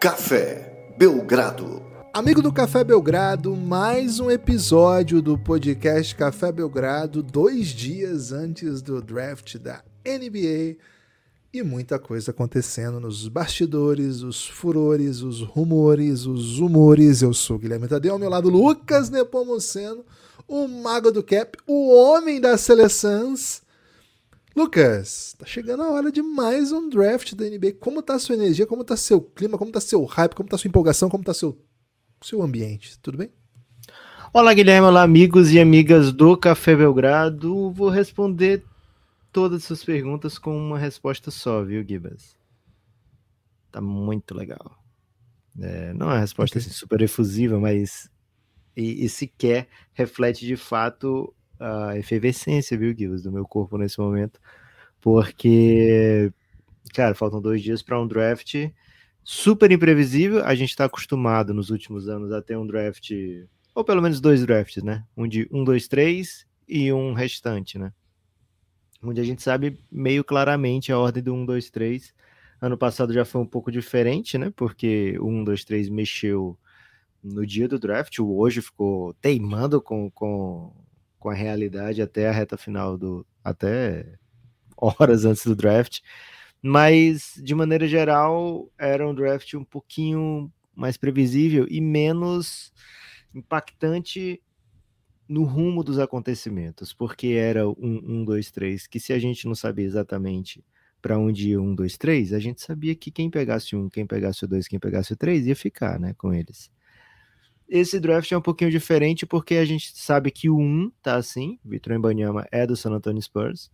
Café Belgrado. Amigo do Café Belgrado, mais um episódio do podcast Café Belgrado, dois dias antes do draft da NBA e muita coisa acontecendo nos bastidores, os furores, os rumores, os humores. Eu sou Guilherme Tadeu, ao meu lado Lucas Nepomuceno, o mago do cap, o homem das seleções. Lucas, tá chegando a hora de mais um draft da NBA. Como tá a sua energia? Como tá seu clima? Como tá seu hype? Como tá sua empolgação? Como tá seu, seu ambiente? Tudo bem? Olá, Guilherme. Olá, amigos e amigas do Café Belgrado. Vou responder todas as suas perguntas com uma resposta só, viu, Gibas? Tá muito legal. É, não é uma resposta okay. assim, super efusiva, mas e, e, sequer reflete de fato a efervescência, viu, Gibas, do meu corpo nesse momento, porque, cara, faltam dois dias para um draft super imprevisível. A gente está acostumado nos últimos anos a ter um draft, ou pelo menos dois drafts, né? Um de um, dois, três e um restante, né? Onde a gente sabe meio claramente a ordem do 1, 2, 3. Ano passado já foi um pouco diferente, né? Porque o 1, 2, 3 mexeu no dia do draft, o hoje ficou teimando com, com, com a realidade até a reta final do. até horas antes do draft. Mas, de maneira geral, era um draft um pouquinho mais previsível e menos impactante no rumo dos acontecimentos, porque era um, um dois, três, que se a gente não sabia exatamente para onde ia um, dois, três, a gente sabia que quem pegasse um, quem pegasse o dois, quem pegasse o três ia ficar, né, com eles. Esse draft é um pouquinho diferente porque a gente sabe que o 1 tá assim, Vitor Embanyama é do San Antonio Spurs,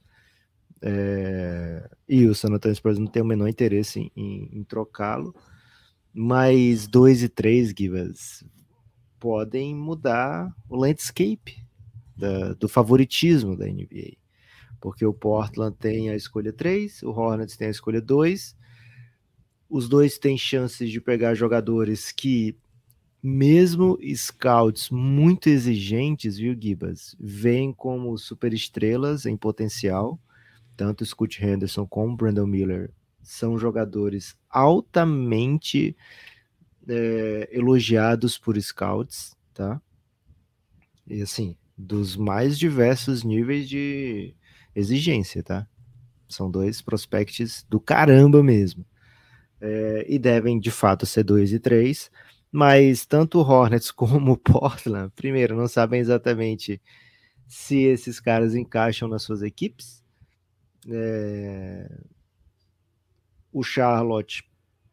é... e o San Antonio Spurs não tem o menor interesse em, em trocá-lo, mas 2 e 3, Givas, podem mudar o landscape da, do favoritismo da NBA. Porque o Portland tem a escolha 3, o Hornets tem a escolha 2, os dois têm chances de pegar jogadores que mesmo scouts muito exigentes, viu, Gibas, veem como superestrelas em potencial. Tanto Scott Henderson como Brandon Miller são jogadores altamente é, elogiados por scouts, tá? E assim, dos mais diversos níveis de exigência, tá? São dois prospects do caramba mesmo. É, e devem de fato ser dois e três mas tanto o Hornets como o Portland, primeiro, não sabem exatamente se esses caras encaixam nas suas equipes. É... O Charlotte,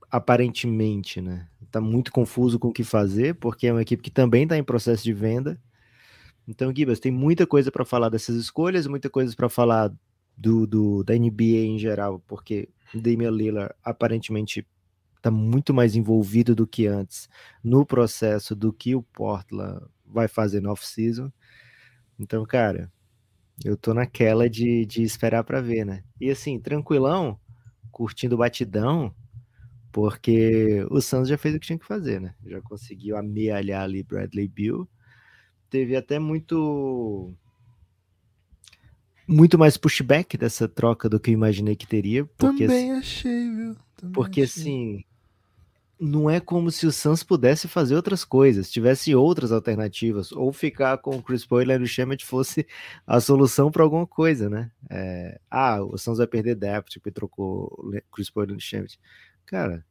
aparentemente, né, tá muito confuso com o que fazer, porque é uma equipe que também está em processo de venda. Então, Gibas, tem muita coisa para falar dessas escolhas, muita coisa para falar do, do, da NBA em geral, porque Damian Lillard aparentemente está muito mais envolvido do que antes no processo do que o Portland vai fazer no off-season. Então, cara, eu tô naquela de, de esperar para ver, né? E assim, tranquilão, curtindo o batidão, porque o Suns já fez o que tinha que fazer, né? Já conseguiu amealhar ali Bradley Bill. Teve até muito muito mais pushback dessa troca do que eu imaginei que teria. Porque, Também achei, viu? Também porque achei. assim, não é como se o Suns pudesse fazer outras coisas, tivesse outras alternativas, ou ficar com o Chris Paul e Larry Shamet fosse a solução para alguma coisa, né? É, ah, o Suns vai perder depth porque trocou Chris Paul e Larry Shamet. Cara,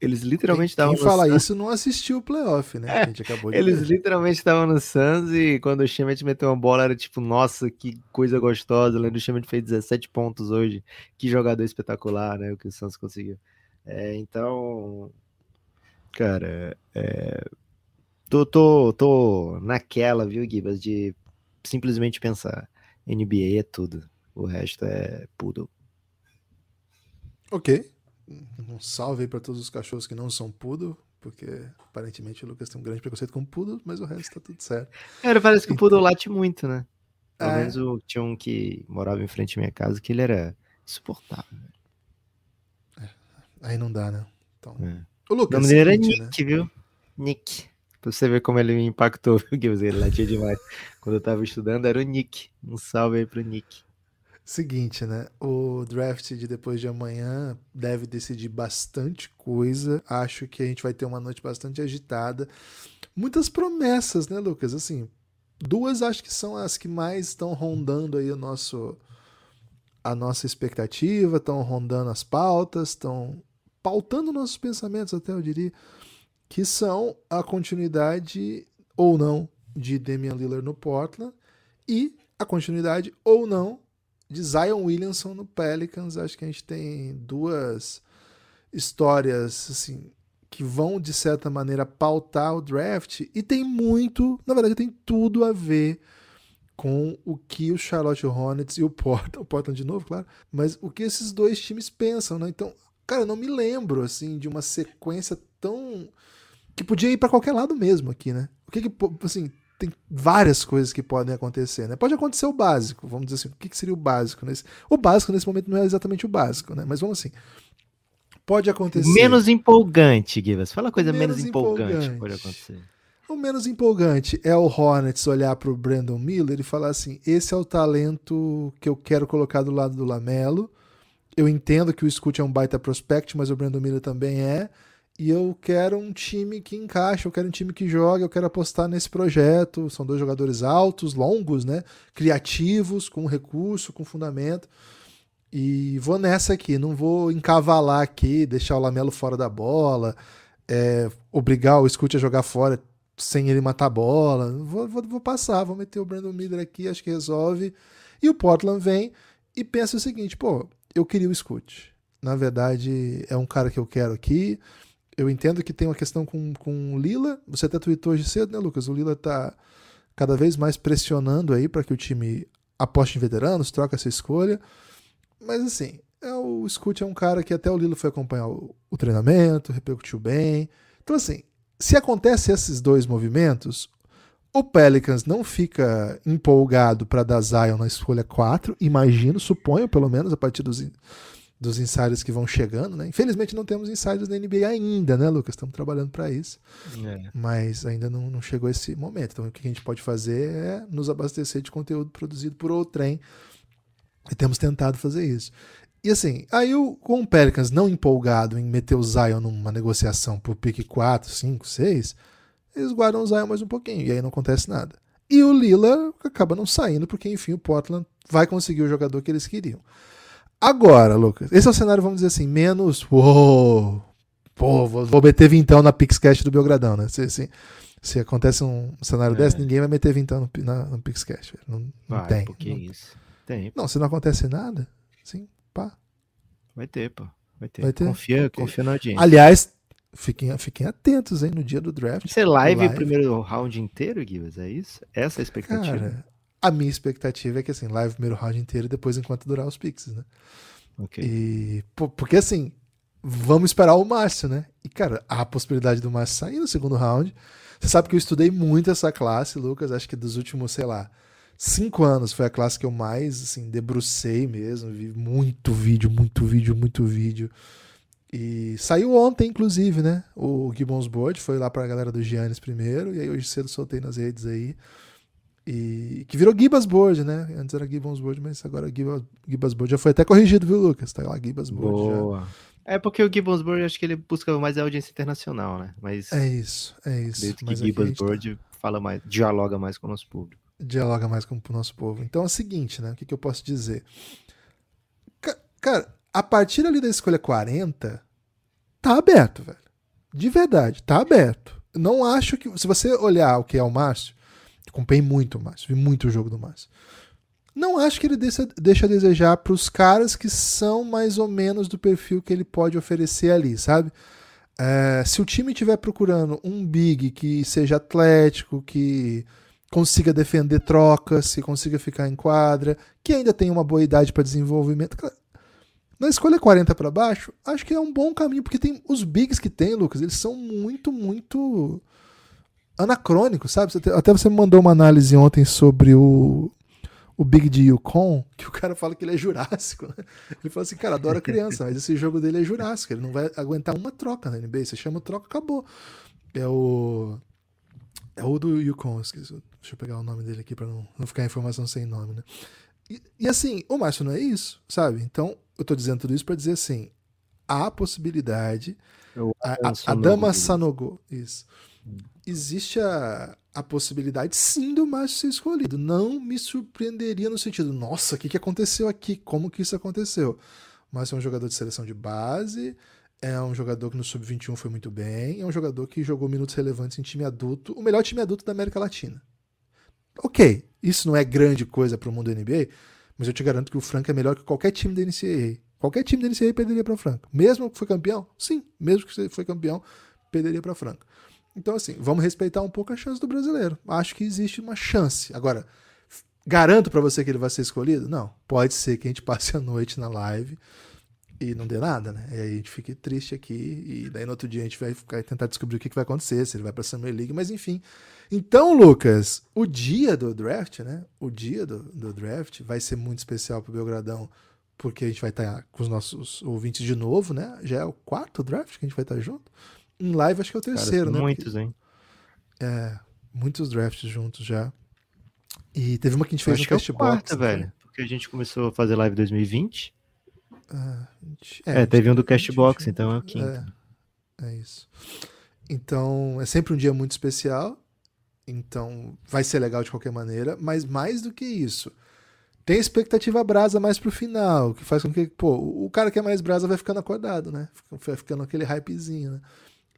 eles literalmente estavam. Quem fala Suns... isso não assistiu o playoff, né? É, a gente acabou de eles ver. literalmente estavam no Suns e quando o Shemet meteu uma bola era tipo, nossa, que coisa gostosa. O Leandro Shemet fez 17 pontos hoje. Que jogador espetacular, né? O que o Suns conseguiu. É, então, cara, é, tô, tô, tô naquela, viu, Gibas, de simplesmente pensar: NBA é tudo, o resto é poodle. Ok. Um salve aí pra todos os cachorros que não são poodle, porque aparentemente o Lucas tem um grande preconceito com poodle, mas o resto tá tudo certo. Cara, parece que o poodle late muito, né? Pelo é... menos o, tinha um que morava em frente à minha casa que ele era insuportável. Aí não dá, né? Então... É. O Lucas. O nome dele era Nick, né? viu? Nick. Pra você ver como ele me impactou, viu, Ele latia demais. Quando eu tava estudando, era o Nick. Um salve aí pro Nick. Seguinte, né? O draft de depois de amanhã deve decidir bastante coisa. Acho que a gente vai ter uma noite bastante agitada. Muitas promessas, né, Lucas? Assim, duas acho que são as que mais estão rondando aí o nosso a nossa expectativa, estão rondando as pautas, estão pautando nossos pensamentos, até eu diria, que são a continuidade ou não de Damian Lillard no Portland e a continuidade ou não de Zion Williamson no Pelicans. Acho que a gente tem duas histórias assim que vão de certa maneira pautar o draft e tem muito, na verdade tem tudo a ver com o que o Charlotte Hornets e o Portland, o Portland de novo, claro, mas o que esses dois times pensam, né? Então, cara, eu não me lembro assim de uma sequência tão que podia ir para qualquer lado mesmo aqui, né? O que que assim, tem várias coisas que podem acontecer, né? Pode acontecer o básico, vamos dizer assim, o que, que seria o básico nesse? O básico nesse momento não é exatamente o básico, né? Mas vamos assim, pode acontecer. Menos empolgante, Givas. Fala coisa menos, menos empolgante, empolgante pode acontecer. O menos empolgante é o Hornets olhar para o Brandon Miller e falar assim: esse é o talento que eu quero colocar do lado do Lamelo. Eu entendo que o Scoot é um baita prospect, mas o Brandon Miller também é e eu quero um time que encaixe, eu quero um time que jogue, eu quero apostar nesse projeto. São dois jogadores altos, longos, né? Criativos, com recurso, com fundamento. E vou nessa aqui, não vou encavalar aqui, deixar o Lamelo fora da bola, é, obrigar o Scoot a jogar fora sem ele matar a bola. Vou, vou, vou, passar, vou meter o Brandon Miller aqui, acho que resolve. E o Portland vem e pensa o seguinte: pô, eu queria o Scoot. Na verdade, é um cara que eu quero aqui eu entendo que tem uma questão com, com o Lila. Você até tweetou hoje cedo, né, Lucas? O Lila está cada vez mais pressionando aí para que o time aposte em veteranos, troque essa escolha. Mas assim, é, o Scoot é um cara que até o Lila foi acompanhar o, o treinamento, repercutiu bem. Então, assim, se acontece esses dois movimentos, o Pelicans não fica empolgado para dar Zion na escolha 4, imagino, suponho, pelo menos, a partir dos, dos insiders que vão chegando, né? Infelizmente não temos insiders da NBA ainda, né, Lucas? Estamos trabalhando para isso. É. Mas ainda não, não, chegou esse momento. Então o que a gente pode fazer é nos abastecer de conteúdo produzido por outrem. E temos tentado fazer isso. E assim, aí o, com o Pelicans não empolgado em meter o Zion numa negociação por pick 4, 5, 6, eles guardam o Zion mais um pouquinho. E aí não acontece nada. E o Lila acaba não saindo, porque enfim o Portland vai conseguir o jogador que eles queriam. Agora, Lucas, esse é o cenário, vamos dizer assim, menos. Uou! Pô, vou meter vintão na Pixcast do Belgradão, né? Se, se, se acontece um cenário é. desse, ninguém vai meter vintão no, na, no Pixcast. Não, não vai, tem. Não, isso. Tem. Não, se não acontece nada, sim, pá. Vai ter, pô. Vai ter. Vai ter? Confia, okay. confia na audiência. Aliás, fiquem, fiquem atentos, hein, no dia do draft. Ser live, live. o primeiro round inteiro, Guilherme? É isso? Essa é a expectativa? Cara, a minha expectativa é que assim, live primeiro round inteiro e depois enquanto durar os pixels, né? Ok. E, porque assim, vamos esperar o Márcio, né? E cara, a possibilidade do Márcio sair no segundo round. Você sabe que eu estudei muito essa classe, Lucas. Acho que dos últimos, sei lá, cinco anos foi a classe que eu mais assim debrucei mesmo. Vi muito vídeo, muito vídeo, muito vídeo. E saiu ontem, inclusive, né? O Gibbons Board foi lá pra galera do Giannis primeiro. E aí hoje cedo soltei nas redes aí. E que virou Gibas Board, né? Antes era Gibbons Board, mas agora Gibas, Gibas Board já foi até corrigido, viu, Lucas? Tá lá Gibas Board Boa. Já. É porque o Gibbons Board acho que ele busca mais a audiência internacional, né? Mas é isso, é isso. Desde que Gibas Board tá... fala mais, dialoga mais com o nosso público. Dialoga mais com o nosso povo. Então é o seguinte, né? O que, que eu posso dizer? Cara, a partir ali da escolha 40, tá aberto, velho. De verdade, tá aberto. Não acho que. Se você olhar o que é o Márcio, Acompanhei muito o Márcio, vi muito o jogo do Márcio. Não acho que ele deixa, deixa a desejar para os caras que são mais ou menos do perfil que ele pode oferecer ali, sabe? É, se o time estiver procurando um big que seja atlético, que consiga defender trocas, que consiga ficar em quadra, que ainda tem uma boa idade para desenvolvimento. Na escolha 40 para baixo, acho que é um bom caminho, porque tem os bigs que tem, Lucas, eles são muito, muito anacrônico, sabe? Até você me mandou uma análise ontem sobre o, o Big de Yukon, que o cara fala que ele é jurássico, né? Ele fala assim, cara, adora criança, mas esse jogo dele é jurássico, ele não vai aguentar uma troca na NBA. Você chama troca, acabou. É o. É o do Yukon, esqueci. Deixa eu pegar o nome dele aqui para não, não ficar informação sem nome, né? E, e, assim, o Márcio não é isso, sabe? Então, eu tô dizendo tudo isso para dizer assim: há possibilidade. A, a, a, Dama Sanogo, isso. Hum. Existe a, a possibilidade, sim, do Márcio ser escolhido. Não me surpreenderia no sentido, nossa, o que, que aconteceu aqui? Como que isso aconteceu? Márcio é um jogador de seleção de base, é um jogador que no Sub-21 foi muito bem, é um jogador que jogou minutos relevantes em time adulto, o melhor time adulto da América Latina. Ok, isso não é grande coisa para o mundo da NBA, mas eu te garanto que o Franca é melhor que qualquer time da NCAA. Qualquer time da NCAA perderia para o Franca. Mesmo que foi campeão? Sim, mesmo que foi campeão, perderia para o Franca. Então, assim, vamos respeitar um pouco a chance do brasileiro. Acho que existe uma chance. Agora, garanto para você que ele vai ser escolhido? Não. Pode ser que a gente passe a noite na live e não dê nada, né? E aí a gente fique triste aqui e daí no outro dia a gente vai, vai tentar descobrir o que, que vai acontecer, se ele vai para a Summer League, mas enfim. Então, Lucas, o dia do draft, né? O dia do, do draft vai ser muito especial para o Belgradão, porque a gente vai estar tá com os nossos ouvintes de novo, né? Já é o quarto draft que a gente vai estar tá junto. Em live acho que é o terceiro, Cara, né? Muitos, porque, hein? É, muitos drafts juntos já. E teve uma que a gente fez acho no Castbox. É quarta, né? velho. Porque a gente começou a fazer live em 2020. Ah, é, é, teve um do Castbox, então é o quinto. É, é isso. Então, é sempre um dia muito especial. Então, vai ser legal de qualquer maneira. Mas mais do que isso, tem expectativa brasa mais pro final, que faz com que, pô, o cara que é mais brasa vai ficando acordado, né? Vai ficando aquele hypezinho, né?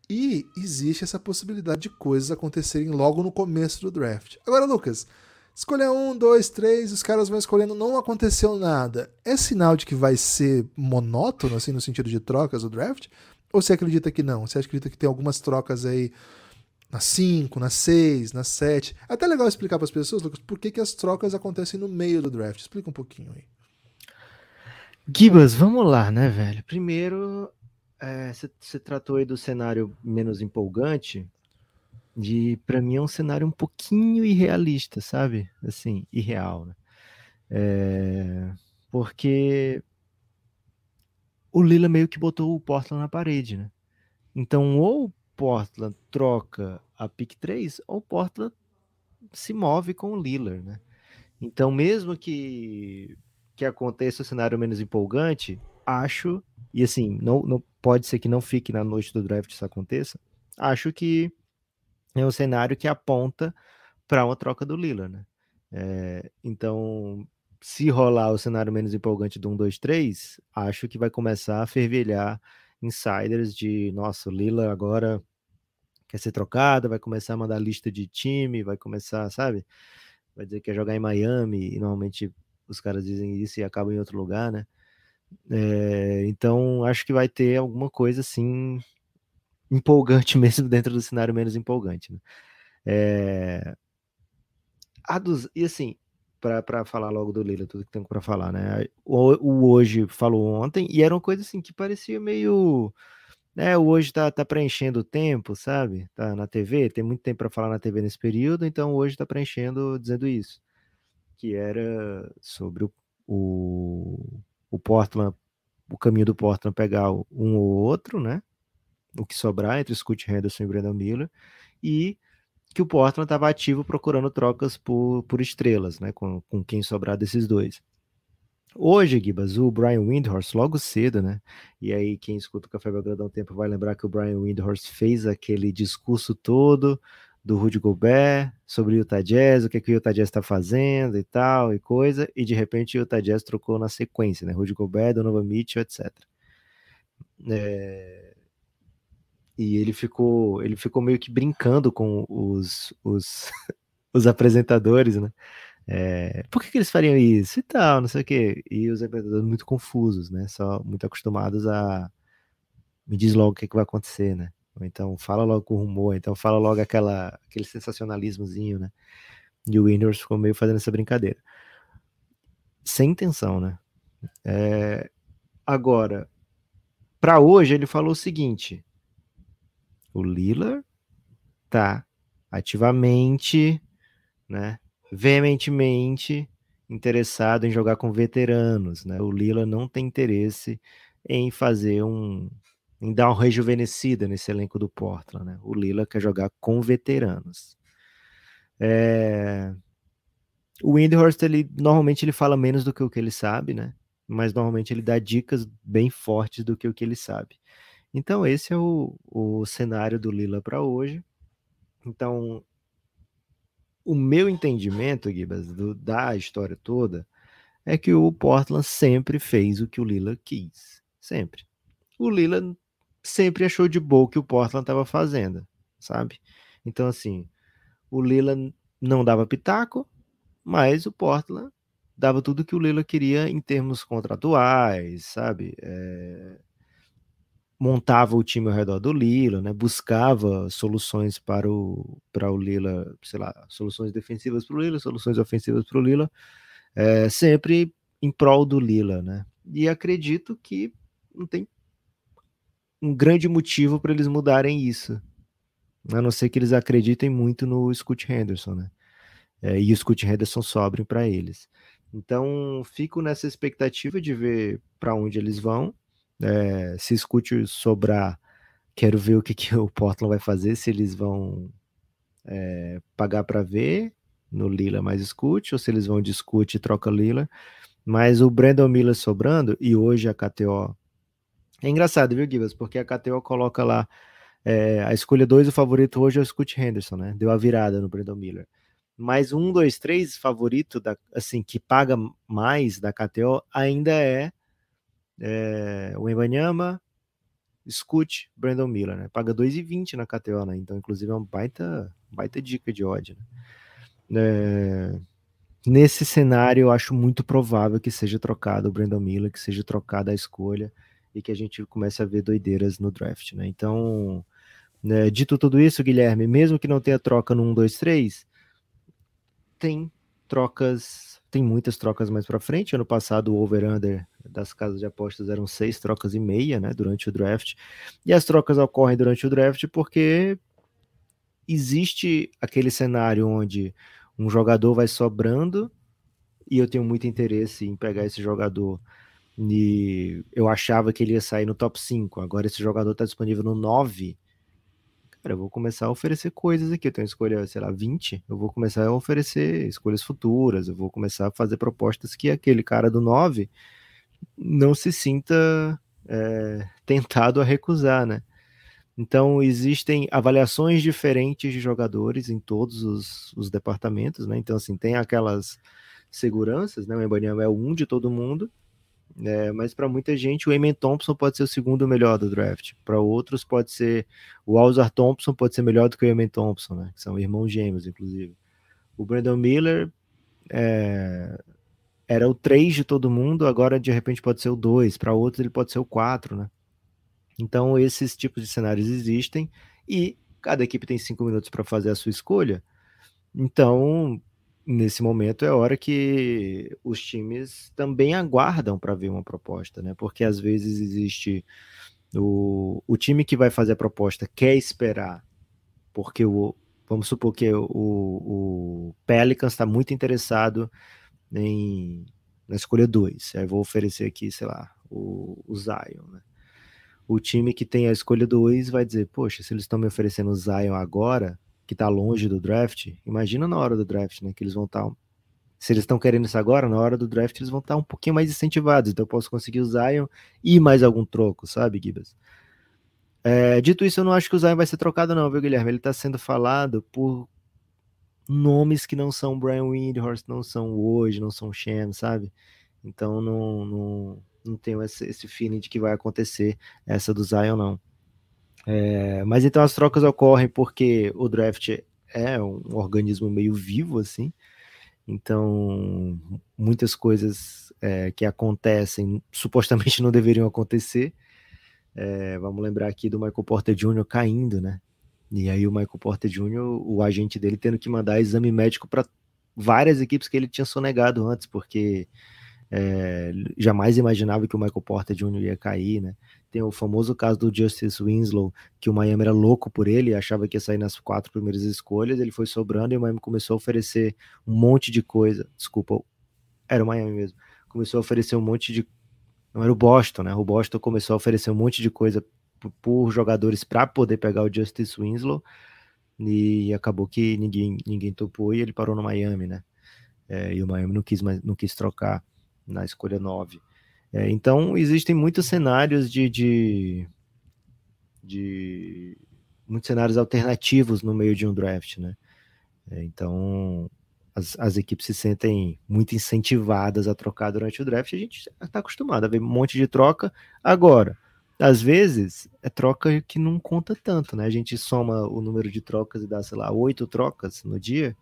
E existe essa possibilidade de coisas acontecerem logo no começo do draft. Agora, Lucas, escolher um, dois, três, os caras vão escolhendo, não aconteceu nada. É sinal de que vai ser monótono, assim, no sentido de trocas o draft? Ou você acredita que não? Você acredita que tem algumas trocas aí na 5, na 6, na 7? É até legal explicar para as pessoas, Lucas, por que, que as trocas acontecem no meio do draft. Explica um pouquinho aí. Gibas, vamos lá, né, velho? Primeiro, você é, tratou aí do cenário menos empolgante de para mim é um cenário um pouquinho irrealista, sabe? Assim, irreal, né? É, porque o Lila meio que botou o Portland na parede, né? Então, ou Portland troca a pick 3, ou o Portland se move com o Lillard, né? Então, mesmo que que aconteça o cenário menos empolgante, acho, e assim, não, não pode ser que não fique na noite do draft isso aconteça, acho que é um cenário que aponta para uma troca do Lillard, né? É, então, se rolar o cenário menos empolgante do 1, 2, 3, acho que vai começar a fervilhar insiders de, nossa, o Lila agora quer ser trocado, vai começar a mandar lista de time, vai começar, sabe? Vai dizer que quer jogar em Miami, e normalmente os caras dizem isso e acabam em outro lugar, né? É, então, acho que vai ter alguma coisa assim empolgante mesmo dentro do cenário menos empolgante. Né? É... A dos... E assim, para falar logo do Lila, tudo que tenho para falar, né? O, o, hoje falou ontem e era uma coisa assim que parecia meio. Né, hoje tá, tá preenchendo o tempo, sabe? Tá na TV, tem muito tempo para falar na TV nesse período, então hoje tá preenchendo dizendo isso. Que era sobre o, o, o Portland, o caminho do Portland pegar um ou outro, né? o que sobrar entre Scott Henderson e Brandon Miller, e que o Portland estava ativo procurando trocas por, por estrelas, né, com, com quem sobrar desses dois. Hoje, Gibas, o Brian Windhorst, logo cedo, né? E aí, quem escuta o Café Belgrado há um tempo vai lembrar que o Brian Windhorst fez aquele discurso todo do Rudy Gobert sobre o Utah Jazz, o que, que o Utah Jazz está fazendo e tal, e coisa, e de repente o Utah Jazz trocou na sequência, né? Rudy Gobert, Donovan Mitchell, etc. É... E ele ficou, ele ficou meio que brincando com os, os, os apresentadores, né? É, por que, que, eles fariam isso e tal, não sei o quê. E os apresentadores muito confusos, né? Só muito acostumados a me diz logo o que, que vai acontecer, né? Ou então fala logo com o rumor, então fala logo aquela, aquele sensacionalismozinho, né? E o Windows ficou meio fazendo essa brincadeira. Sem intenção, né? É, agora, para hoje, ele falou o seguinte: o Lillard tá ativamente, né, veementemente interessado em jogar com veteranos, né? O Lillard não tem interesse em fazer um em dar uma rejuvenescida nesse elenco do Portland, né? O Lillard quer jogar com veteranos. É... o Windhorst, ele normalmente ele fala menos do que o que ele sabe, né? Mas normalmente ele dá dicas bem fortes do que o que ele sabe. Então esse é o, o cenário do Lila para hoje. Então o meu entendimento, Gibas, da história toda, é que o Portland sempre fez o que o Lila quis. Sempre. O Lila sempre achou de boa o que o Portland estava fazendo, sabe? Então, assim, o Lila não dava pitaco, mas o Portland dava tudo que o Lila queria em termos contratuais, sabe? É... Montava o time ao redor do Lila, né? Buscava soluções para o, para o Lila, sei lá, soluções defensivas para o Lila, soluções ofensivas para o Lila, é, sempre em prol do Lila, né? E acredito que não tem um grande motivo para eles mudarem isso. A não ser que eles acreditem muito no Scott Henderson, né? É, e o Scott Henderson sobrem para eles. Então, fico nessa expectativa de ver para onde eles vão. É, se Scott sobrar, quero ver o que, que o Portland vai fazer, se eles vão é, pagar para ver no Lila mais Scoot, ou se eles vão Scoot e troca Lila. Mas o Brandon Miller sobrando, e hoje a KTO é engraçado, viu, Gibas? Porque a KTO coloca lá é, a escolha 2, o favorito hoje é o Scott Henderson, né? Deu a virada no Brandon Miller. Mas um, dois, três favorito, da, assim, que paga mais da KTO ainda é, é o Embanyama, Scoot, Brandon Miller, né? Paga 2,20 na KTO, né? Então, inclusive, é uma baita, baita dica de ódio, né? É, nesse cenário, eu acho muito provável que seja trocado o Brandon Miller, que seja trocada a escolha e que a gente comece a ver doideiras no draft, né? Então, né, dito tudo isso, Guilherme, mesmo que não tenha troca no 1, 2, 3, tem trocas, tem muitas trocas mais para frente. Ano passado, o over-under das casas de apostas eram seis trocas e meia, né, durante o draft. E as trocas ocorrem durante o draft porque existe aquele cenário onde um jogador vai sobrando e eu tenho muito interesse em pegar esse jogador e eu achava que ele ia sair no top 5. Agora esse jogador está disponível no 9. Cara, eu vou começar a oferecer coisas aqui. Eu tenho escolha, sei lá, 20. Eu vou começar a oferecer escolhas futuras. Eu vou começar a fazer propostas que aquele cara do 9 não se sinta é, tentado a recusar, né? Então, existem avaliações diferentes de jogadores em todos os, os departamentos, né? Então, assim, tem aquelas seguranças, né? O Embanyama é um de todo mundo, é, mas para muita gente o Eamon Thompson pode ser o segundo melhor do draft. Para outros pode ser o Alzar Thompson pode ser melhor do que o Eamon Thompson, né? Que são irmãos gêmeos, inclusive. O Brandon Miller é, era o 3 de todo mundo, agora de repente pode ser o 2. Para outros ele pode ser o 4, né? Então esses tipos de cenários existem e cada equipe tem cinco minutos para fazer a sua escolha. Então nesse momento é hora que os times também aguardam para ver uma proposta, né? Porque às vezes existe o, o time que vai fazer a proposta quer esperar, porque o vamos supor que o, o Pelicans está muito interessado em na escolha 2. Aí vou oferecer aqui, sei lá, o, o Zion, né? O time que tem a escolha 2 vai dizer, poxa, se eles estão me oferecendo o Zion agora, que está longe do draft, imagina na hora do draft, né? Que eles vão estar. Tá, se eles estão querendo isso agora, na hora do draft eles vão estar tá um pouquinho mais incentivados. Então eu posso conseguir o Zion e mais algum troco, sabe, Gibas? É, dito isso, eu não acho que o Zion vai ser trocado, não, viu, Guilherme? Ele está sendo falado por nomes que não são Brian Windhorst, não são hoje, não são Shem, sabe? Então não, não, não tenho esse, esse feeling de que vai acontecer essa do Zion, não. É, mas então as trocas ocorrem porque o draft é um organismo meio vivo, assim. Então, muitas coisas é, que acontecem supostamente não deveriam acontecer. É, vamos lembrar aqui do Michael Porter Jr. caindo, né? E aí o Michael Porter Jr., o agente dele, tendo que mandar exame médico para várias equipes que ele tinha sonegado antes, porque é, jamais imaginava que o Michael Porter Jr. ia cair, né? Tem o famoso caso do Justice Winslow, que o Miami era louco por ele, achava que ia sair nas quatro primeiras escolhas, ele foi sobrando e o Miami começou a oferecer um monte de coisa. Desculpa, era o Miami mesmo. Começou a oferecer um monte de. Não era o Boston, né? O Boston começou a oferecer um monte de coisa por, jogadores para poder pegar o Justice Winslow e acabou que ninguém, ninguém topou e ele parou no Miami, né? é, e o Miami não quis, mais, não quis trocar na escolha 9. É, então, existem muitos cenários de, de, de, muitos cenários alternativos no meio de um draft, né? É, então, as, as, equipes se sentem muito incentivadas a trocar durante o draft. A gente está acostumado a ver um monte de troca. Agora, às vezes, é troca que não conta tanto, né? A gente soma o número de trocas e dá, sei lá, oito trocas no dia.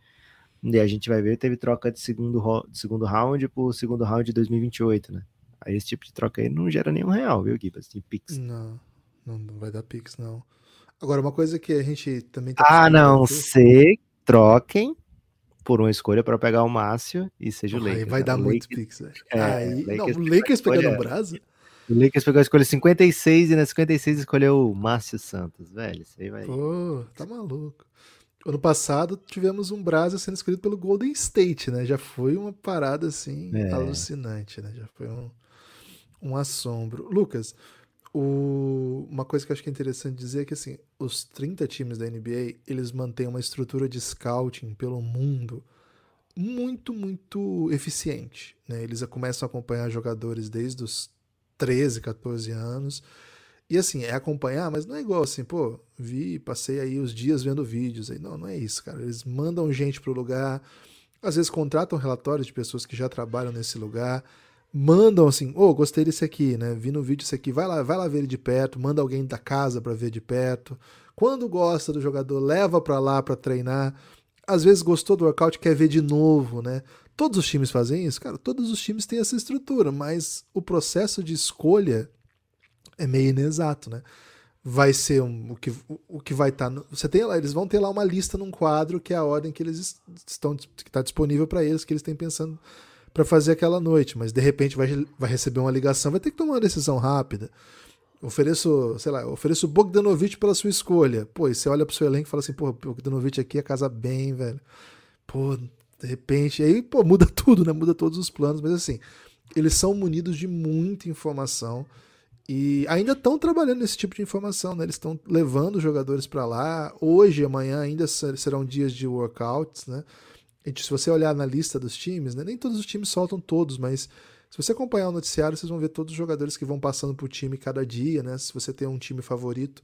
E a gente vai ver, teve troca de segundo, de segundo round por segundo round de 2028, né? Aí esse tipo de troca aí não gera nenhum real, viu, Gibas? De Pix. Não, não vai dar Pix, não. Agora, uma coisa que a gente também tá Ah, não, se troquem por uma escolha para pegar o Márcio e seja o Lakers. Aí vai dar muito Pix, velho. É, aí, Lakers não, o Lakers pegando o Brasa? O Lakers pegou a escolha 56 e na 56 escolheu o Márcio Santos, velho. Isso aí vai. Pô, tá maluco. Ano passado tivemos um Brasa sendo escolhido pelo Golden State, né? Já foi uma parada assim é. alucinante, né? Já foi um, um assombro. Lucas, o... uma coisa que eu acho que é interessante dizer é que assim, os 30 times da NBA, eles mantêm uma estrutura de scouting pelo mundo muito, muito eficiente. Né? Eles começam a acompanhar jogadores desde os 13, 14 anos e assim, é acompanhar, mas não é igual assim, pô, vi, passei aí os dias vendo vídeos aí. Não, não é isso, cara. Eles mandam gente pro lugar, às vezes contratam relatórios de pessoas que já trabalham nesse lugar, mandam assim, ô, oh, gostei desse aqui, né? Vi no vídeo isso aqui, vai lá, vai lá ver ele de perto, manda alguém da casa para ver de perto. Quando gosta do jogador, leva para lá para treinar. Às vezes gostou do workout, quer ver de novo, né? Todos os times fazem isso, cara. Todos os times têm essa estrutura, mas o processo de escolha é meio inexato, né? Vai ser um, o, que, o, que vai estar. Tá você tem lá, eles vão ter lá uma lista num quadro que é a ordem que eles estão que está disponível para eles, que eles têm pensando para fazer aquela noite, mas de repente vai, vai receber uma ligação, vai ter que tomar uma decisão rápida. Ofereço, sei lá, ofereço Bogdanovich pela sua escolha. Pô, e você olha pro seu elenco e fala assim, pô, Bogdanovich aqui é casa bem, velho. Pô, de repente, aí, pô, muda tudo, né? Muda todos os planos, mas assim, eles são munidos de muita informação e ainda estão trabalhando nesse tipo de informação, né? Eles estão levando os jogadores para lá. Hoje, amanhã, ainda serão dias de workouts, né? E se você olhar na lista dos times, né? nem todos os times soltam todos, mas se você acompanhar o noticiário, vocês vão ver todos os jogadores que vão passando por time cada dia, né? Se você tem um time favorito,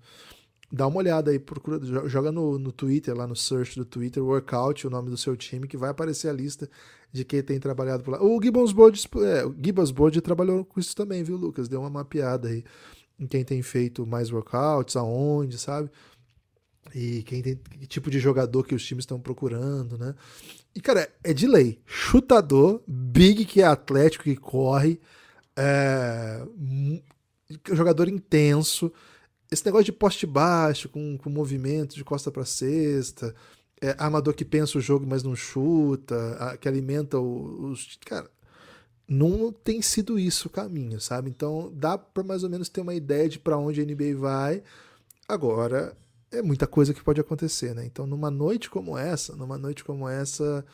dá uma olhada aí, procura, joga no, no Twitter, lá no search do Twitter, workout, o nome do seu time, que vai aparecer a lista de quem tem trabalhado por lá. O Gibbons Board, é, o Gibbons Board trabalhou com isso também, viu, Lucas? Deu uma mapeada aí em quem tem feito mais workouts, aonde, sabe? E quem tem que tipo de jogador que os times estão procurando, né? E, cara, é de lei. Chutador, big que é atlético, que corre, é, jogador intenso. Esse negócio de poste baixo, com, com movimento de costa para cesta, é, armador que pensa o jogo, mas não chuta, que alimenta os. Cara, não tem sido isso o caminho, sabe? Então dá para mais ou menos ter uma ideia de para onde a NBA vai. Agora, é muita coisa que pode acontecer, né? Então, numa noite como essa, numa noite como essa,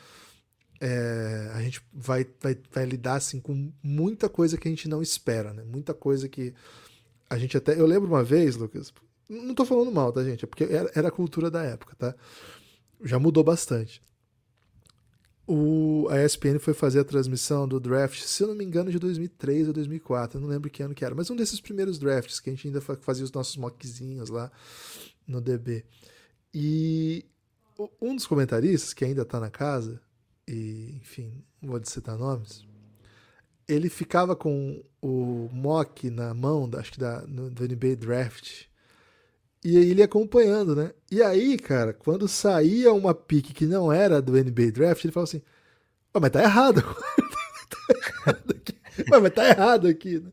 é, a gente vai, vai, vai lidar assim com muita coisa que a gente não espera, né? Muita coisa que a gente até. Eu lembro uma vez, Lucas, não tô falando mal, tá, gente? É porque era, era a cultura da época, tá? já mudou bastante. O, a ESPN foi fazer a transmissão do draft, se eu não me engano, de 2003 ou 2004, eu não lembro que ano que era, mas um desses primeiros drafts que a gente ainda fazia os nossos mockzinhos lá no DB. E um dos comentaristas, que ainda está na casa, e enfim, não vou citar nomes, ele ficava com o mock na mão, acho que da, no, do NBA Draft, e aí ele acompanhando, né? E aí, cara, quando saía uma pique que não era do NBA Draft, ele falava assim: mas tá errado. tá mas tá errado aqui. Né?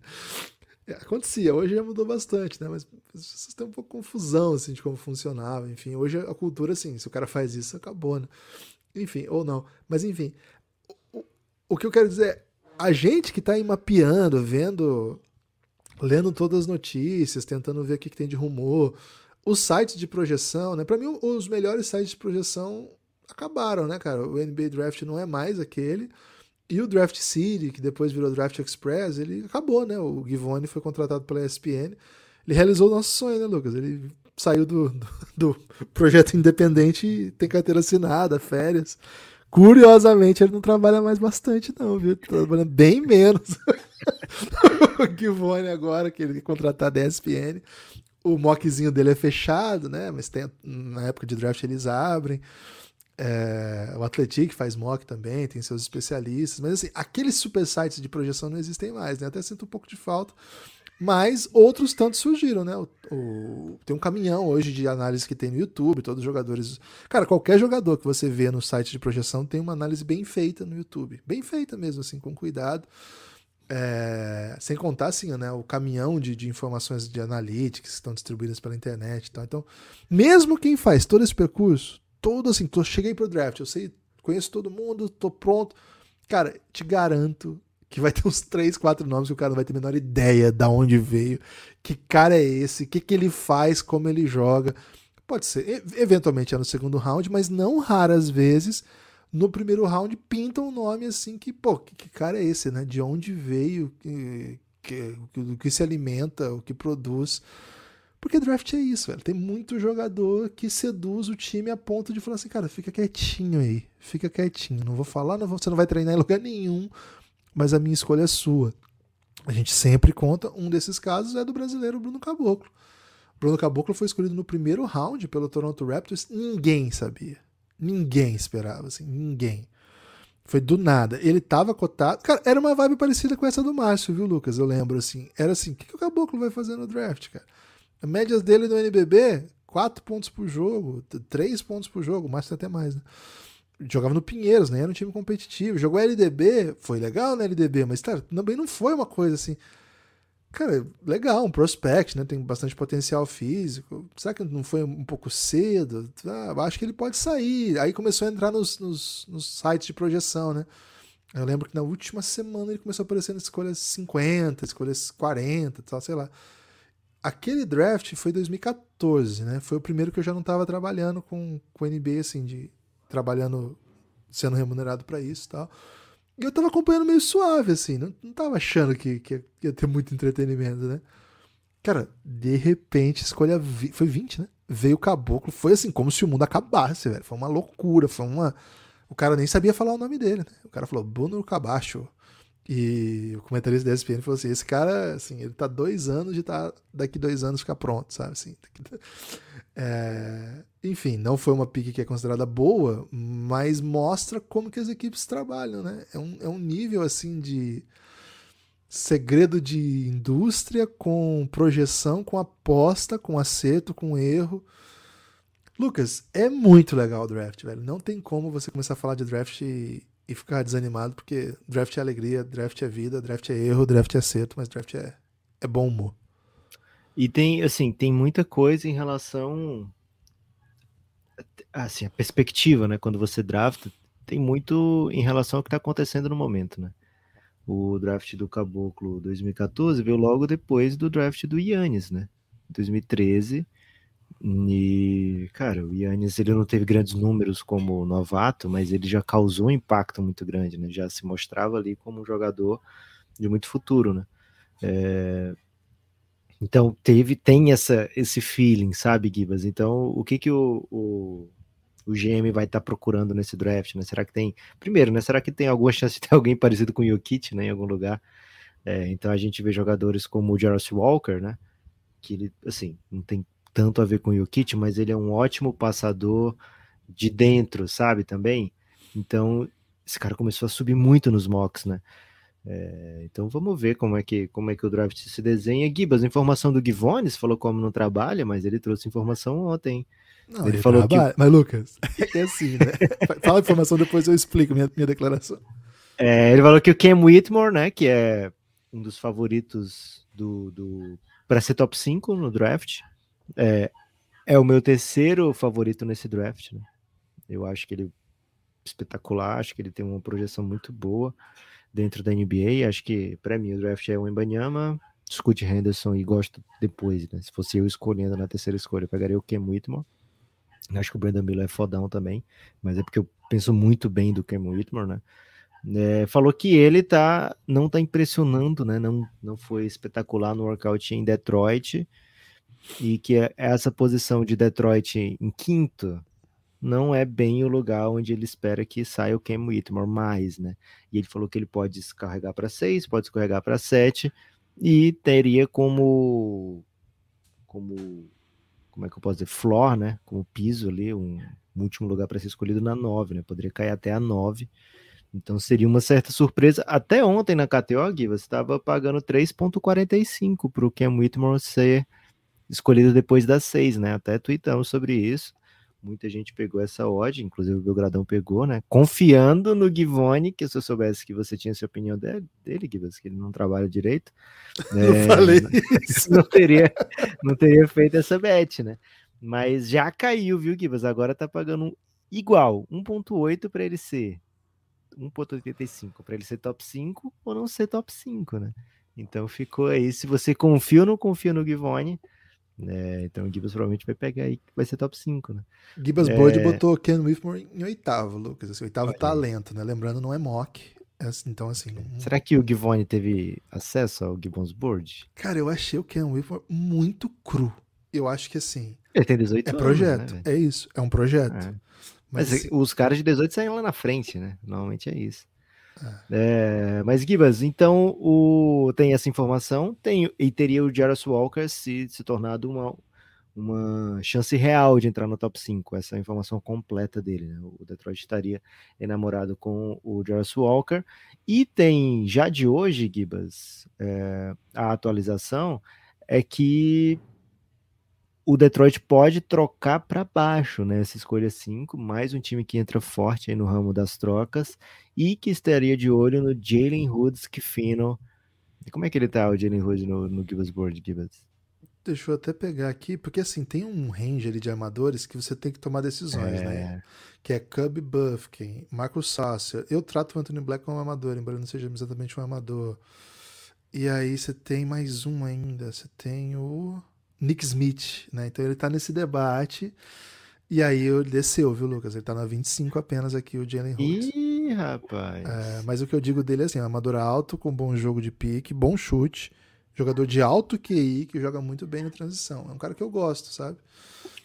É, acontecia, hoje já mudou bastante, né? Mas vocês têm um pouco de confusão assim, de como funcionava. Enfim, hoje a cultura, assim, se o cara faz isso, acabou, né? Enfim, ou não. Mas enfim, o, o que eu quero dizer é, a gente que tá aí mapeando, vendo lendo todas as notícias, tentando ver o que, que tem de rumor. Os sites de projeção, né? Para mim, os melhores sites de projeção acabaram, né, cara? O NBA Draft não é mais aquele. E o Draft City, que depois virou Draft Express, ele acabou, né? O Givone foi contratado pela ESPN. Ele realizou o nosso sonho, né, Lucas? Ele saiu do, do, do projeto independente e tem carteira assinada, férias. Curiosamente, ele não trabalha mais bastante, não, viu? Tá trabalhando bem menos. o Givone agora, que ele quer contratar da ESPN. O mockzinho dele é fechado, né? Mas tem, na época de draft eles abrem. É, o Atletic faz mock também, tem seus especialistas. Mas assim, aqueles super sites de projeção não existem mais, né? Até sinto um pouco de falta. Mas outros tantos surgiram, né? O, o, tem um caminhão hoje de análise que tem no YouTube, todos os jogadores. Cara, qualquer jogador que você vê no site de projeção tem uma análise bem feita no YouTube. Bem feita mesmo, assim, com cuidado. É, sem contar, assim, né, o caminhão de, de informações de analytics que estão distribuídas pela internet e tal. Então, mesmo quem faz todo esse percurso, todo assim, tô, cheguei pro draft, eu sei, conheço todo mundo, tô pronto. Cara, te garanto que vai ter uns três, quatro nomes que o cara não vai ter a menor ideia de onde veio, que cara é esse, o que, que ele faz, como ele joga. Pode ser, eventualmente é no segundo round, mas não raras vezes no primeiro round pinta um nome assim que, pô, que, que cara é esse, né? De onde veio, que, que, do que se alimenta, o que produz. Porque draft é isso, velho. Tem muito jogador que seduz o time a ponto de falar assim, cara, fica quietinho aí, fica quietinho. Não vou falar, não vou, você não vai treinar em lugar nenhum, mas a minha escolha é sua. A gente sempre conta, um desses casos é do brasileiro Bruno Caboclo. Bruno Caboclo foi escolhido no primeiro round pelo Toronto Raptors, ninguém sabia. Ninguém esperava, assim, ninguém. Foi do nada. Ele tava cotado. Cara, era uma vibe parecida com essa do Márcio, viu, Lucas? Eu lembro, assim. Era assim: o que, que o Caboclo vai fazer no draft, cara? A média dele no NBB, 4 pontos por jogo, 3 pontos por jogo, o Márcio até mais, né? Jogava no Pinheiros, né? Era um time competitivo. Jogou LDB, foi legal na LDB, mas cara, também não foi uma coisa assim. Cara, legal, um prospect, né? Tem bastante potencial físico. Será que não foi um pouco cedo? Ah, acho que ele pode sair. Aí começou a entrar nos, nos, nos sites de projeção, né? Eu lembro que na última semana ele começou a aparecer nas escolhas 50, escolhas 40, tal, sei lá. Aquele draft foi 2014, né? Foi o primeiro que eu já não estava trabalhando com, com NBA, assim, de, trabalhando, sendo remunerado para isso e tal. E eu tava acompanhando meio suave, assim, não, não tava achando que, que ia ter muito entretenimento, né? Cara, de repente, escolha. Vi... Foi 20, né? Veio o caboclo, foi assim, como se o mundo acabasse, velho. Foi uma loucura, foi uma. O cara nem sabia falar o nome dele, né? O cara falou Bruno Cabacho. E o comentarista da ESPN falou assim: esse cara, assim, ele tá dois anos de tá, daqui dois anos ficar pronto, sabe? Assim, é, enfim, não foi uma pique que é considerada boa, mas mostra como que as equipes trabalham, né? É um, é um nível assim de segredo de indústria com projeção, com aposta, com acerto, com erro. Lucas, é muito legal o draft, velho. Não tem como você começar a falar de draft e, e ficar desanimado, porque draft é alegria, draft é vida, draft é erro, draft é acerto, mas draft é, é bom humor. E tem, assim, tem muita coisa em relação assim, a perspectiva, né, quando você drafta, tem muito em relação ao que está acontecendo no momento, né? O draft do Caboclo 2014 veio logo depois do draft do Yannis, né? 2013. E, cara, o Yannis ele não teve grandes números como novato, mas ele já causou um impacto muito grande, né? Já se mostrava ali como um jogador de muito futuro, né? É... Então teve, tem essa, esse feeling, sabe, Gibas? Então, o que que o, o o GM vai estar tá procurando nesse draft, né? Será que tem. Primeiro, né? Será que tem alguma chance de ter alguém parecido com o Jokic, né? Em algum lugar. É, então a gente vê jogadores como o Jarvis Walker, né? Que ele, assim, não tem tanto a ver com o Jokic, mas ele é um ótimo passador de dentro, sabe? Também. Então, esse cara começou a subir muito nos mocks, né? É, então vamos ver como é que como é que o draft se desenha. Gibas, informação do Givones falou como não trabalha, mas ele trouxe informação ontem. Não, ele falou trabalha. que. Mas, Lucas, é assim, né? Fala a informação, depois eu explico minha, minha declaração. É, ele falou que o Cam Whitmore, né, que é um dos favoritos do, do para ser top 5 no draft, é, é o meu terceiro favorito nesse draft. Né? Eu acho que ele é espetacular, acho que ele tem uma projeção muito boa dentro da NBA. Acho que para mim o draft é o Embanyama, Scott Henderson e gosto depois, né? Se fosse eu escolhendo na terceira escolha, eu pegaria o Cam Whitmore. Acho que o Brandon Miller é fodão também, mas é porque eu penso muito bem do Cam Whitmore, né? É, falou que ele tá, não tá impressionando, né? Não, não foi espetacular no workout em Detroit e que é essa posição de Detroit em quinto não é bem o lugar onde ele espera que saia o Cam Whitmore mais, né? E ele falou que ele pode descarregar para 6, pode descarregar para 7 e teria como como como é que eu posso dizer, floor, né, como piso ali, um, um último lugar para ser escolhido na 9, né? Poderia cair até a 9. Então seria uma certa surpresa. Até ontem na KTO, Gui, você estava pagando 3,45 para o Cam Whitmore ser escolhido depois das 6, né? Até tweetamos sobre isso. Muita gente pegou essa odd, inclusive o Belgradão pegou, né? Confiando no Givone, que se eu soubesse que você tinha essa opinião dele, dele Givas, que ele não trabalha direito. Eu é, falei isso. Não teria, não teria feito essa bet, né? Mas já caiu, viu, Givas? Agora tá pagando igual, 1.8 para ele ser 1.85 para ele ser top 5 ou não ser top 5, né? Então ficou aí. Se você confia ou não confia no Givone, né? Então o Gibas provavelmente vai pegar aí, vai ser top 5, né? Gibas é... Bird botou Ken Whitmore em oitavo, Lucas. Assim, oitavo Olha. talento, né? Lembrando, não é mock. É assim, então, assim. Será que o Givone teve acesso ao Gibbons Board? Cara, eu achei o Ken Whitmore muito cru. Eu acho que assim. Ele tem 18 é anos. É projeto, né, é isso. É um projeto. É. Mas, Mas, os caras de 18 saem lá na frente, né? Normalmente é isso. É, mas Gibas, então o, tem essa informação, tem e teria o Jarvis Walker se, se tornado uma, uma chance real de entrar no top 5, essa é informação completa dele. Né? O Detroit estaria enamorado com o Jarvis Walker. E tem já de hoje, Gibas, é, a atualização é que o Detroit pode trocar para baixo, né? Essa escolha 5, mais um time que entra forte aí no ramo das trocas e que estaria de olho no Jalen Hoods Kifino. Como é que ele tá, o Jalen Hoods, no, no Gibbs Board, Gibbs? Deixa eu até pegar aqui, porque assim, tem um range ali de armadores que você tem que tomar decisões, né? é... né? Que é Cub Buffkin, Marco Sasser. Eu trato o Anthony Black como um armador, embora não seja exatamente um armador. E aí você tem mais um ainda. Você tem o. Nick Smith, né? Então ele tá nesse debate. E aí ele desceu, viu, Lucas? Ele tá na 25 apenas aqui, o Jalen Hurts. Ih, rapaz. É, mas o que eu digo dele é assim, amador alto, com bom jogo de pique, bom chute, jogador de alto QI, que joga muito bem na transição. É um cara que eu gosto, sabe?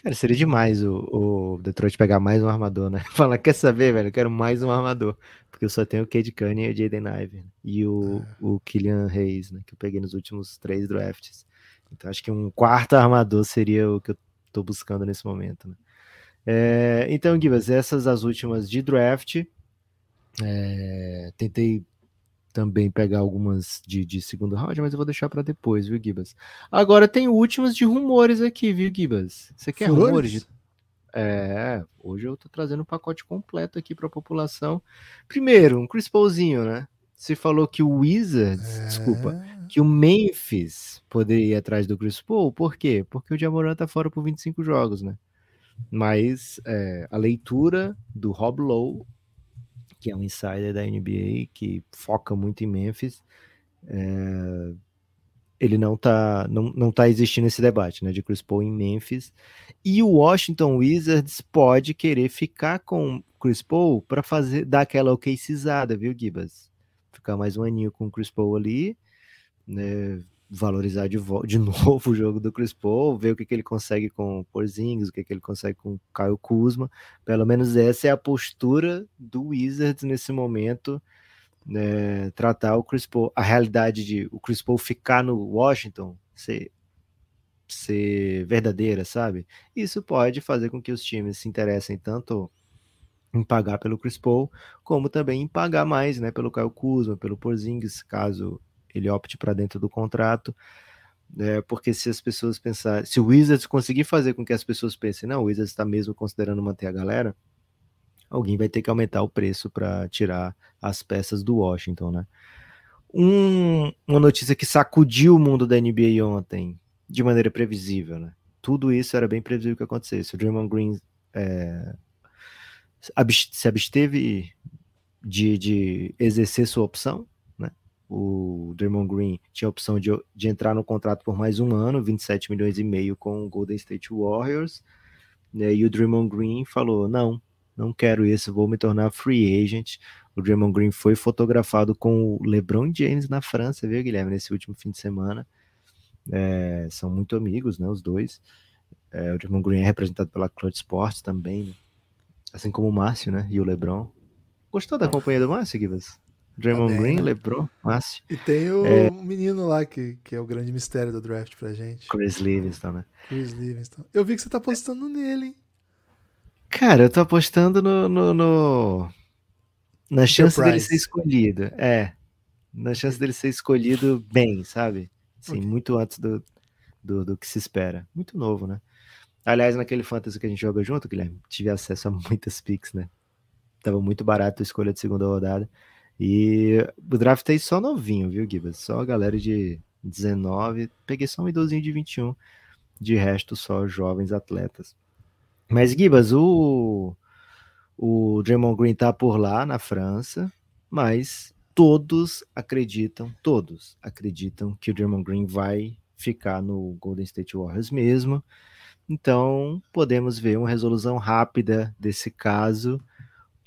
Cara, seria demais o, o Detroit pegar mais um armador, né? Falar, quer saber, velho? Eu quero mais um armador. Porque eu só tenho o Cade Cunningham e o Jaden Ive. E o, é. o Killian Hayes, né? Que eu peguei nos últimos três drafts. Então acho que um quarto armador seria o que eu estou buscando nesse momento. Né? É, então, Givas, essas as últimas de draft. É, tentei também pegar algumas de, de segundo round, mas eu vou deixar para depois, viu, Gibas? Agora tem últimas de rumores aqui, viu, Gibas? Você quer rumores de... É, hoje eu tô trazendo um pacote completo aqui para a população. Primeiro, um Chris Paulzinho, né? Você falou que o Wizards, é... desculpa, que o Memphis poderia ir atrás do Chris Paul. Por quê? Porque o Jamoran tá fora por 25 jogos, né? Mas é, a leitura do Rob Lowe, que é um insider da NBA, que foca muito em Memphis, é, ele não tá, não, não tá existindo esse debate, né, de Chris Paul em Memphis. E o Washington Wizards pode querer ficar com Chris Paul para fazer dar aquela okcizada, viu, Gibas? Ficar mais um aninho com o Chris Paul ali né, valorizar de, de novo o jogo do Chris Paul, ver o que, que ele consegue com o Porzingis, o que, que ele consegue com o Caio Kuzma. Pelo menos essa é a postura do Wizards nesse momento, né, tratar o Chris Paul, a realidade de o Chris Paul ficar no Washington ser, ser verdadeira, sabe? Isso pode fazer com que os times se interessem tanto em pagar pelo Chris Paul, como também em pagar mais, né, pelo Caio Kuzma, pelo Porzingis, caso ele opte para dentro do contrato. É, porque se as pessoas pensarem, se o Wizards conseguir fazer com que as pessoas pensem, não, o Wizards está mesmo considerando manter a galera, alguém vai ter que aumentar o preço para tirar as peças do Washington, né? Um, uma notícia que sacudiu o mundo da NBA ontem, de maneira previsível, né? Tudo isso era bem previsível que acontecesse. O Draymond Green é, se absteve de, de exercer sua opção, o Draymond Green tinha a opção de, de entrar no contrato por mais um ano, 27 milhões e meio com o Golden State Warriors, né, e o Draymond Green falou, não, não quero isso, vou me tornar free agent. O Draymond Green foi fotografado com o LeBron James na França, viu, Guilherme, nesse último fim de semana. É, são muito amigos, né, os dois. É, o Draymond Green é representado pela Clutch Sports também, né? Assim como o Márcio, né? E o Lebron. Gostou da companhia do Márcio, Gibas? Draymond Green, né? LeBron, Márcio, E tem o É. menino lá que, que é o grande mistério do draft pra gente. Chris Livingston, né? Chris Livingston. Eu vi que você tá postando nele, hein? Cara, eu tô apostando no, no, no- na chance dele ser escolhido. É. Na chance dele ser escolhido bem, sabe? Sim, Ok. muito antes do, do, do que se espera. Muito novo, né? Aliás, naquele fantasy que a gente joga junto, Guilherme, tive acesso a muitas picks, né? Tava muito barato a escolha de segunda rodada. E o draft aí só novinho, viu, Gibas? Só a galera de 19. Peguei só um idosinho de 21. De resto, só jovens atletas. Mas, Gibas, o, o Draymond Green tá por lá na França, mas todos acreditam, todos acreditam que o Draymond Green vai ficar no Golden State Warriors mesmo. Então, podemos ver uma resolução rápida desse caso.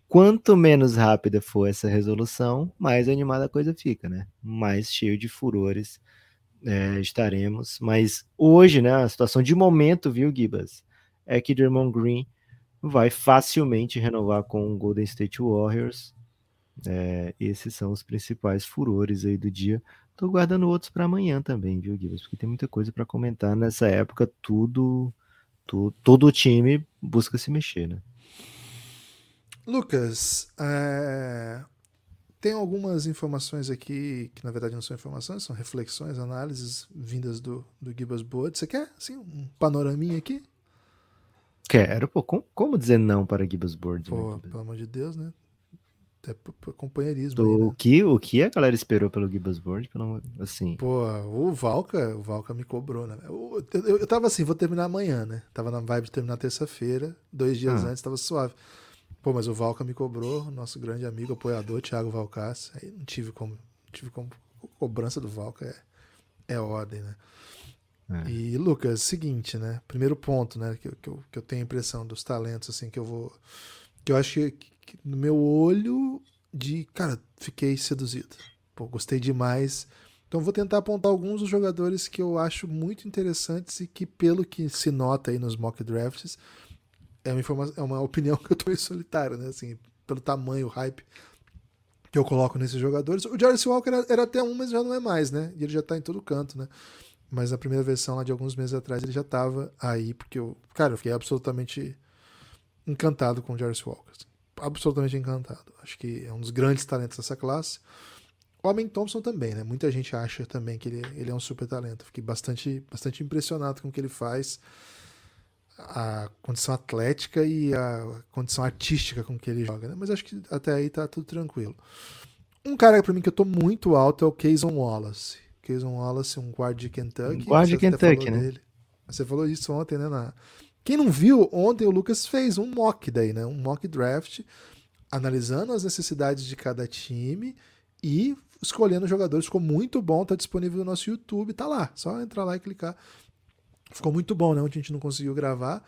Quanto menos rápida for essa resolução, mais animada a coisa fica, né? Mais cheio de furores é, estaremos. Mas hoje, né, a situação de momento, viu, Gibas, é que Draymond Green vai facilmente renovar com o Golden State Warriors. É, esses são os principais furores aí do dia. Tô guardando outros para amanhã também, viu, Gibas? Porque tem muita coisa para comentar nessa época. Tudo, tu- todo o time busca se mexer, né? Lucas, é, tem algumas informações aqui que na verdade não são informações, são reflexões, análises vindas do, do Gibas Board. Você quer assim, um panoraminha aqui? Quero, pô, com- como dizer não para Gibas Board? né, Pô, Gibas? pelo amor de Deus, né? P- companheirismo aí, O né? que, o que a galera esperou pelo Gibas Board, pelo assim, Pô, o Valka, o Valka me cobrou, né? Eu, eu, eu tava assim, vou terminar amanhã, né? Tava na vibe de terminar terça-feira, dois dias Ah. antes, tava suave. Pô, mas o Valka me cobrou, nosso grande amigo, apoiador, Thiago Valcas. Aí não tive como, tive como. Cobrança do Valka é, é ordem, né? É. E, Lucas, seguinte, né? Primeiro ponto, né? Que, eu- que, eu, que eu tenho a impressão dos talentos, assim, que eu vou. Que eu acho que no meu olho de. Cara, fiquei seduzido. Pô, gostei demais. Então vou tentar apontar alguns dos jogadores que eu acho muito interessantes e que, pelo que se nota aí nos mock drafts, é uma, informa- é uma opinião que eu tô em solitário, né? Assim, pelo tamanho, hype que eu coloco nesses jogadores. O Jarvis Walker era, era até um, mas já não é mais, né? E ele já tá em todo canto, né? Mas na primeira versão lá de alguns meses atrás ele já tava aí, porque eu, cara, eu fiquei absolutamente encantado com o Jarvis Walker. assim. Absolutamente encantado. Acho que é um dos grandes talentos dessa classe. O Amen Thompson também, né? Muita gente acha também que ele, ele é um super talento. Fiquei bastante, bastante impressionado com o que ele faz. A condição atlética e a condição artística com que ele joga, né? Mas acho que até aí tá tudo tranquilo. Um cara pra mim que eu tô muito alto é o Kayson Wallace. Kayson Wallace, um guard de Kentucky. Guard de Você até Kentucky, falou né? dele. Você falou isso ontem, né? Na... Quem não viu, ontem o Lucas fez um mock daí, né? Um mock draft, analisando as necessidades de cada time e escolhendo jogadores. Ficou muito bom, tá disponível no nosso YouTube, tá lá. Só entrar lá e clicar. Ficou muito bom, né? Ontem a gente não conseguiu gravar,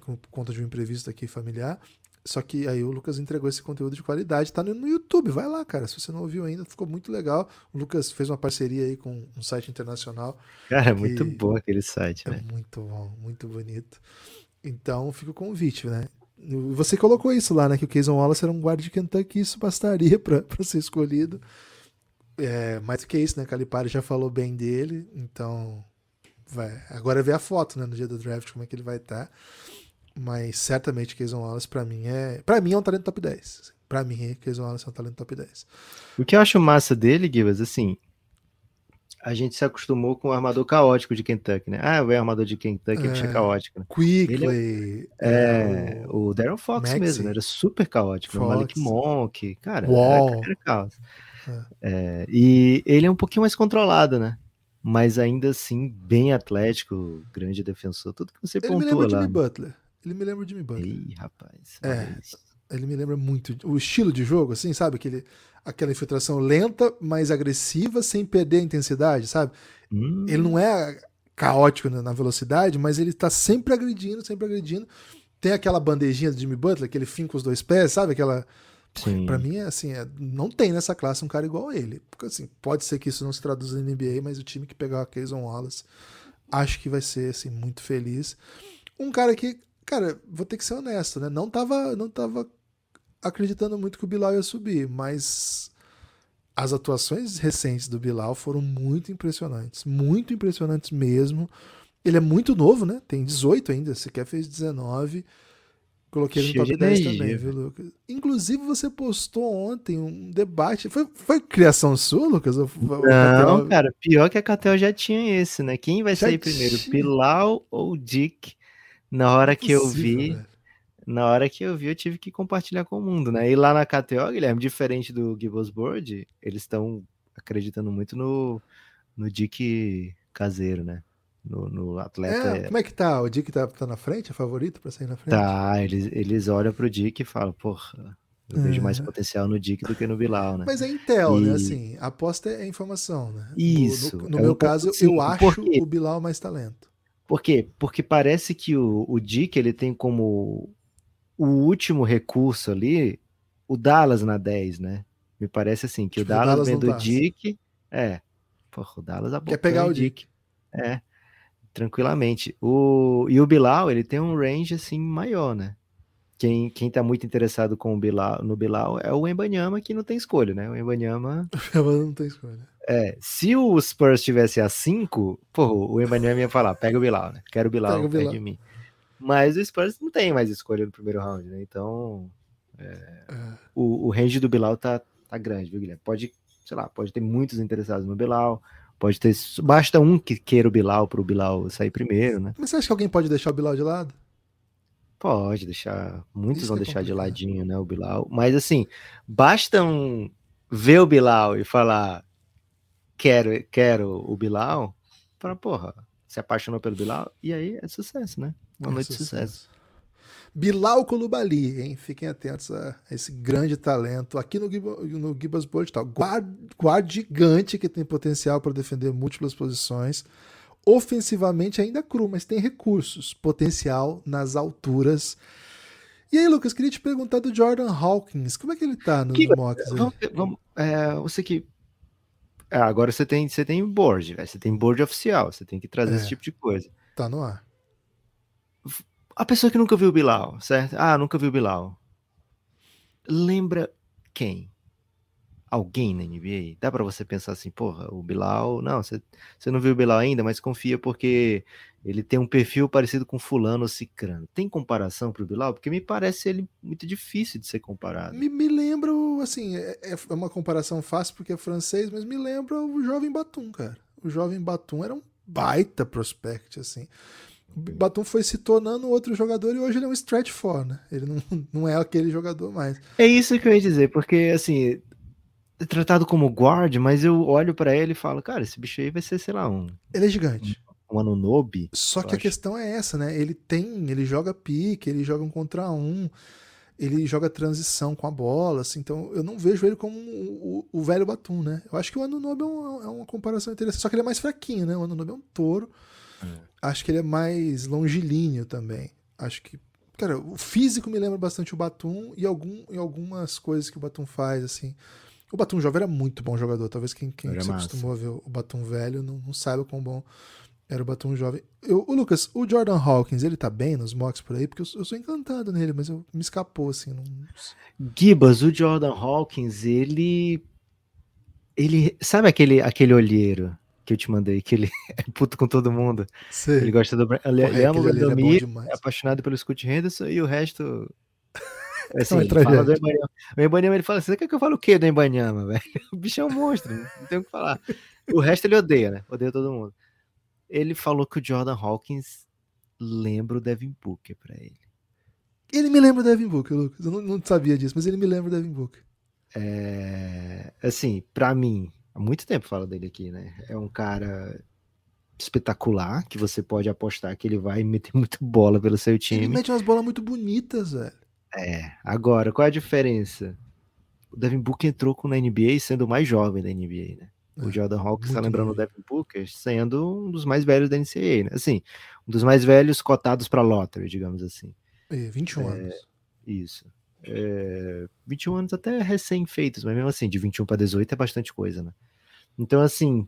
por conta de um imprevisto aqui familiar. Só que aí o Lucas entregou esse conteúdo de qualidade, tá no YouTube, vai lá, cara. Se você não ouviu ainda, ficou muito legal. O Lucas fez uma parceria aí com um site internacional. cara, é muito bom aquele site, É né? muito bom, muito bonito. Então fica o convite, né? Você colocou isso lá, né? Que o Kayson Wallace era um guarda de Kentucky, isso bastaria para ser escolhido. É, mais do que isso, né? Calipari já falou bem dele, então vai. Agora é ver a foto, né? No dia do draft, como é que ele vai estar. Mas certamente Kayson Wallace, pra mim, é. para mim é um talento top 10. Pra mim, Kayson Wallace é um talento top 10. O que eu acho massa dele, Gibas, assim, a gente se acostumou com o armador caótico de Kentucky, né? Ah, o armador de Kentucky é, É. caótico, né? Quickly. É, o o Darren Fox Maxey. mesmo, né? Era super caótico. né? O Malik Fox. Monk, cara, era, era caos. É, e ele é um pouquinho mais controlado, né? Mas ainda assim, bem atlético, grande defensor, tudo que você Ele me lembra lá. Jimmy Butler. Ele me lembra o Jimmy Butler. Ih, rapaz. É. isso. Ele me lembra muito o estilo de jogo, assim, sabe? Aquele, aquela infiltração lenta, mas agressiva, sem perder a intensidade, sabe? Hum, Ele não é caótico na velocidade, mas ele tá sempre agredindo, sempre agredindo. Tem aquela bandejinha do Jimmy Butler, que ele finca os dois pés, sabe? Aquela. Pra mim, é assim, é- não tem nessa classe um cara igual a ele. Porque, assim, pode ser que isso não se traduza na NBA, mas o time que pegar o Kayson Wallace, acho que vai ser, assim, muito feliz. Um cara que, cara, vou ter que ser honesto, né? Não tava, não tava acreditando muito que o Bilal ia subir, mas as atuações recentes do Bilal foram muito impressionantes, muito impressionantes mesmo. Ele é muito novo, né? Tem 18 ainda, sequer fez 19. Coloquei ele no top 10 também, viu, Lucas? Inclusive, você postou ontem um debate. Foi, foi criação sua, Lucas? Ou, Não, cara, pior que a Catel já tinha esse, né? Quem vai já sair tinha. primeiro, Bilal ou Dick? Na hora que eu vi. Na hora que eu vi, eu tive que compartilhar com o mundo, né? E lá na KTO, Guilherme, diferente do Gibbons Board, eles estão acreditando muito no, no Dick caseiro, né? no, no atleta. É, como é que tá? O Dick tá, tá na frente, é favorito para sair na frente? Tá, eles, eles olham pro Dick e falam, porra, eu é. vejo mais potencial no Dick do que no Bilal, né? Mas é Intel, né? e... né? Assim, aposta é informação, né? Isso. No, no, no é meu um caso, assim, eu acho o Bilal mais talento. Por quê? Porque parece que o, o Dick, ele tem como o último recurso ali o Dallas na 10, né? Me parece assim, que tipo, o Dallas, Dallas vem do Dick. É. Porra, o Dallas Quer pegar o Dick. Dick. É tranquilamente. O, e o Bilal, ele tem um range assim maior, né? Quem, quem tá muito interessado com o Bilal, no Bilal é o Embanyama, que não tem escolha, né? O Embanyama... não tem escolha. É, se o Spurs tivesse a 5, pô, o Embanyama ia falar, pega o Bilal, né? Quero o Bilal, pega o Bilal. de mim. Mas o Spurs não tem mais escolha no primeiro round, né? Então, é, é. O, o range do Bilal tá, tá grande, viu, Guilherme? Pode, sei lá, pode ter muitos interessados no Bilal, Pode ter. Basta um que queira o Bilal para o Bilal sair primeiro, né? Mas você acha que alguém pode deixar o Bilal de lado? Pode deixar. Muitos Isso vão é deixar de ladinho, né? O Bilal. Mas assim, basta um ver o Bilal e falar quero, quero o Bilal, para porra, se apaixonou pelo Bilal, e aí é sucesso, né? Uma é noite sucesso. de sucesso. Bilal Kolubali, hein? Fiquem atentos a esse grande talento aqui no, no Gibas Board, tal. Guard, guard gigante que tem potencial para defender múltiplas posições. Ofensivamente ainda cru, mas tem recursos, potencial nas alturas. E aí, Lucas, queria te perguntar do Jordan Hawkins. Como é que ele tá no, que, Mox? Vamos, vamos, é, você que. É, agora você tem, você tem board, véio, você tem board oficial, você tem que trazer é, esse tipo de coisa. Tá no ar a pessoa que nunca viu o Bilal, certo? Ah, nunca viu o Bilal. Lembra quem? Alguém na NBA? Dá para você pensar assim, porra, o Bilal. Não, você, você não viu o Bilal ainda, mas confia porque ele tem um perfil parecido com Fulano ou Cicrano. Tem comparação pro Bilal? Porque me parece ele muito difícil de ser comparado. Me, me lembro, assim, é, é, é uma comparação fácil porque é francês, mas me lembra o Jovem Batum, cara. O Jovem Batum era um baita prospect, assim. O Batum foi se tornando outro jogador e hoje ele é um stretch four, né? Ele não, não é aquele jogador mais. É isso que eu ia dizer, porque assim, tratado como guard, mas eu olho para ele e falo, cara, esse bicho aí vai ser, sei lá, um. Ele é gigante. Um, um Anunobi. Só que acho. a questão é essa, né? Ele tem, ele joga pique, ele joga um contra um, ele joga transição com a bola, assim, então eu não vejo ele como o, o, o velho Batum, né? Eu acho que o Anunobi é, um, é uma comparação interessante, só que ele é mais fraquinho, né? O Anunobi é um touro. É. Acho que ele é mais longilíneo também. Acho que. Cara, o físico me lembra bastante o Batum e, algum, e algumas coisas que o Batum faz, assim. O Batum jovem era muito bom jogador. Talvez quem, quem se acostumou a ver o Batum velho não, não saiba quão bom era o Batum jovem. Eu, o Lucas, o Jordan Hawkins, ele tá bem nos mocks por aí? Porque eu, eu sou encantado nele, mas eu, me escapou, assim. Não... Gibas, o Jordan Hawkins, ele. Ele. Sabe aquele, aquele olheiro que eu te mandei, que ele é puto com todo mundo. Sim. Ele gosta do. Ele, ele ama o é, é, apaixonado pelo Scott Henderson e o resto. Assim, é ele fala do O Embanyama, ele fala assim: você quer que eu fale o quê do Embanyama, velho? O bicho é um monstro, não tem o que falar. O resto ele odeia, né? Odeia todo mundo. Ele falou que o Jordan Hawkins lembra o Devin Booker pra ele. Ele me lembra o Devin Booker, Lucas. Eu não, não sabia disso, mas ele me lembra o Devin Booker. É, assim, para mim, há muito tempo fala dele aqui, né? É um cara espetacular que você pode apostar que ele vai meter muito bola pelo seu time. Ele mete umas bolas muito bonitas, velho. É, agora, qual é a diferença? O Devin Booker entrou com na NBA sendo o mais jovem da NBA, né? É, o Jordan Hawkins está lembrando o Devin Booker sendo um dos mais velhos da NCAA, né? Assim, um dos mais velhos cotados para lottery, digamos assim. É, 21 é, anos. Isso é, 21 anos até recém-feitos, mas mesmo assim, de 21 para 18 é bastante coisa, né? Então, assim,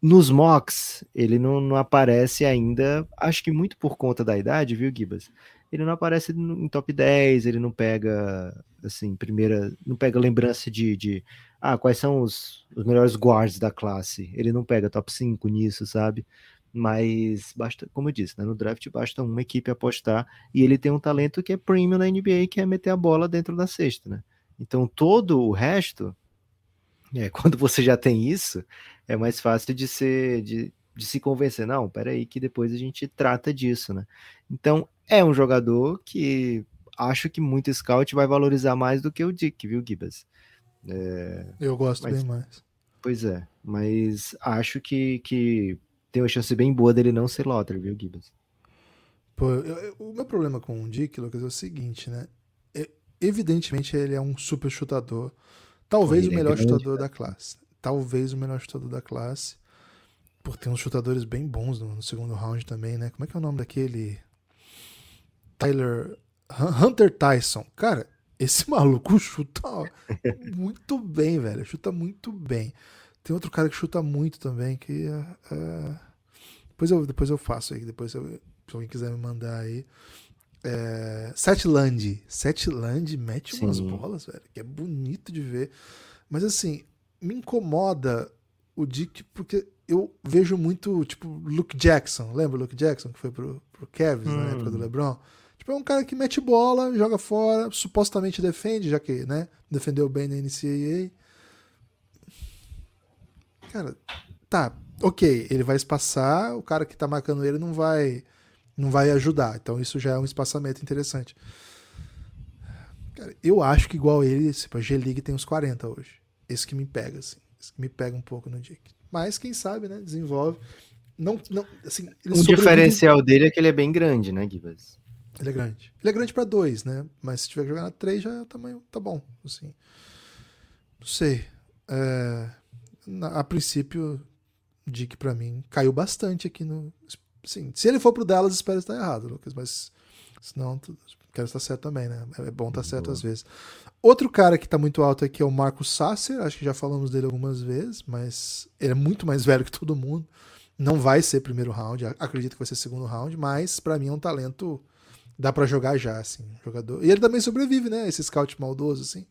nos mocks, ele não, não, aparece ainda, acho que muito por conta da idade, viu, Gibas? Ele não aparece em top 10, ele não pega, assim, primeira, não pega lembrança de, de ah, quais são os, os melhores guards da classe. Ele não pega top 5 nisso, sabe? Mas basta, como eu disse, né, no draft basta uma equipe apostar e ele tem um talento que é premium na NBA, que é meter a bola dentro da cesta, né? Então todo o resto, é, quando você já tem isso, é mais fácil de ser de, de se convencer. Não, peraí, que depois a gente trata disso, né? Então é um jogador que acho que muito scout vai valorizar mais do que o Dick, viu, Gibas? É, eu gosto mas, bem mais. Pois é, mas acho que, que tem uma chance bem boa dele não ser Lotter, viu, Gibbs? Pô, eu, eu, o meu problema com o Dick, Lucas, é o seguinte, né? É, evidentemente ele é um super chutador. Talvez o é melhor é grande, chutador da classe. Talvez o melhor chutador da classe. Por ter uns chutadores bem bons no, no, segundo round também, né? Como é que é o nome daquele? Tyler. Hunter Tyson. Cara, esse maluco chuta muito bem, velho. Chuta muito bem. Tem outro cara que chuta muito também, que uh, depois, eu, depois eu faço aí, depois eu, se alguém quiser me mandar aí. É, Seth Land. Seth Land mete Sim. umas bolas, velho, que é bonito de ver. Mas assim, me incomoda o Dick, porque eu vejo muito, tipo, Luke Jackson. Lembra o Luke Jackson, que foi pro, pro Cavs hum. na época do hum. LeBron? Tipo, é um cara que mete bola, joga fora, supostamente defende, já que, né, defendeu bem na NCAA. Cara, tá, ok, ele vai espaçar, o cara que tá marcando ele não vai não vai ajudar. Então isso já é um espaçamento interessante. Cara, eu acho que igual ele, tipo, a G-League tem uns 40 hoje. Esse que me pega, assim. Esse que me pega um pouco no Dick. Mas quem sabe, né? Desenvolve. Não, não, assim, o diferencial dele é que ele é bem grande, né, Gibas? Ele é grande. Ele é grande para dois, né? Mas se tiver que jogar na três, já é tamanho tá bom. Assim. Não sei. É, a princípio, Dick para mim caiu bastante aqui no. Sim, se ele for pro Dallas, espero estar errado, Lucas, mas senão quero estar certo também, né? É bom estar certo às vezes. Outro cara que tá muito alto aqui é o Marcos Sasser, acho que já falamos dele algumas vezes, mas ele é muito mais velho que todo mundo. Não vai ser primeiro round, acredito que vai ser segundo round, mas para mim é um talento dá para jogar já, assim, jogador. E ele também sobrevive, né? Esse scout maldoso, assim.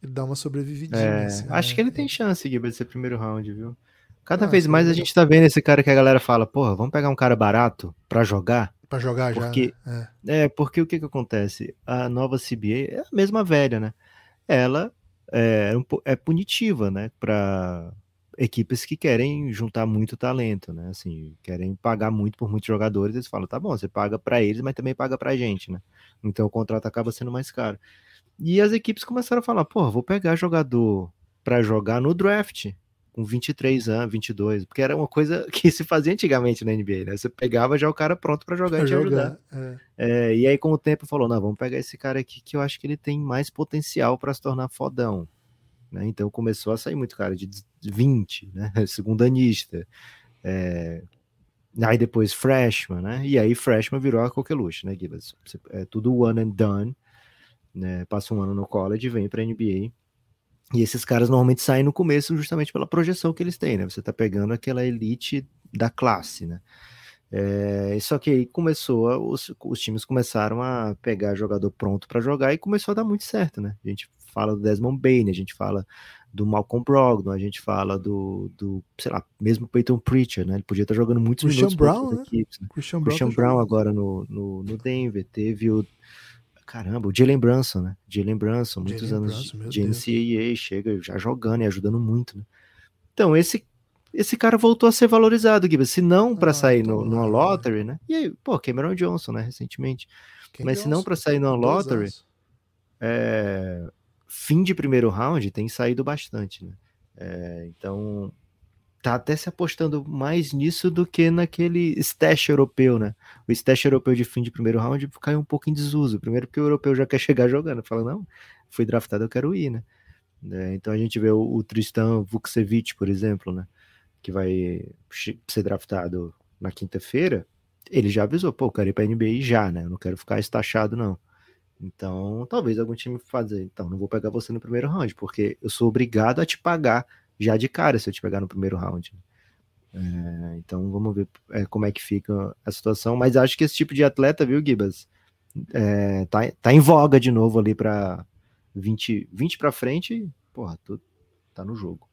Ele dá uma sobrevividinha. É, assim, acho né? que ele tem chance, Giba, de ser primeiro round, viu? Cada ah, vez mais a gente tá vendo esse cara que a galera fala, porra, vamos pegar um cara barato para jogar. Para jogar porque, já. Né? É. é. porque o que que acontece? A nova CBA é a mesma velha, né? Ela é, é punitiva, né? Para equipes que querem juntar muito talento, né? Assim, querem pagar muito por muitos jogadores, eles falam, tá bom, você paga para eles, mas também paga pra gente, né? Então o contrato acaba sendo mais caro. E as equipes começaram a falar, pô, vou pegar jogador para jogar no draft com 23 anos, 22, porque era uma coisa que se fazia antigamente na NBA, né? Você pegava já o cara pronto para jogar pra e te jogar, ajudar. É. É, e aí com o tempo falou, não, vamos pegar esse cara aqui que eu acho que ele tem mais potencial para se tornar fodão. Né? Então começou a sair muito cara de 20, né? Segundanista. É... Aí depois freshman, né? E aí freshman virou a coqueluche, né, Gibas? É tudo one and done, né? Passa um ano no college, vem para NBA. E esses caras normalmente saem no começo justamente pela projeção que eles têm, né? Você tá pegando aquela elite da classe, né? É, só que aí começou, os, os times começaram a pegar jogador pronto para jogar e começou a dar muito certo, né? A gente fala do Desmond Bain, a gente fala do Malcolm Brogdon, a gente fala do, do sei lá, mesmo Peyton Pritchard, né? Ele podia estar jogando muitos Christian minutos Brown, né? equipes, né? Christian, Christian Brown, Brown agora no, no, no, Denver, teve o caramba, o Jalen Brunson, né? Jalen Brunson, muitos Jalen anos Brunson, de, de NCAA, chega já jogando e ajudando muito, né? Então, esse esse cara voltou a ser valorizado, Gibbs. Se não para ah, sair no, numa lottery, né? E aí, pô, Cameron Johnson, né? Recentemente. Quem Mas Johnson? se não para sair numa lottery, é, fim de primeiro round tem saído bastante, né? É, então tá até se apostando mais nisso do que naquele stash europeu, né? O stash europeu de fim de primeiro round caiu um pouco em desuso. Primeiro porque o europeu já quer chegar jogando, fala não, fui draftado, eu quero ir, né? É, então a gente vê o, o Tristan Vukcevic, por exemplo, né? Que vai ser draftado na quinta-feira. Ele já avisou, pô, eu quero ir pra NBA já, né? Eu não quero ficar estachado, não. Então, talvez algum time fazer, então, não vou pegar você no primeiro round, porque eu sou obrigado a te pagar já de cara se eu te pegar no primeiro round. É, então vamos ver é, como é que fica a situação. Mas acho que esse tipo de atleta, viu, Gibas? É, tá, tá em voga de novo ali para 20, 20 para frente. Porra, tudo tá no jogo.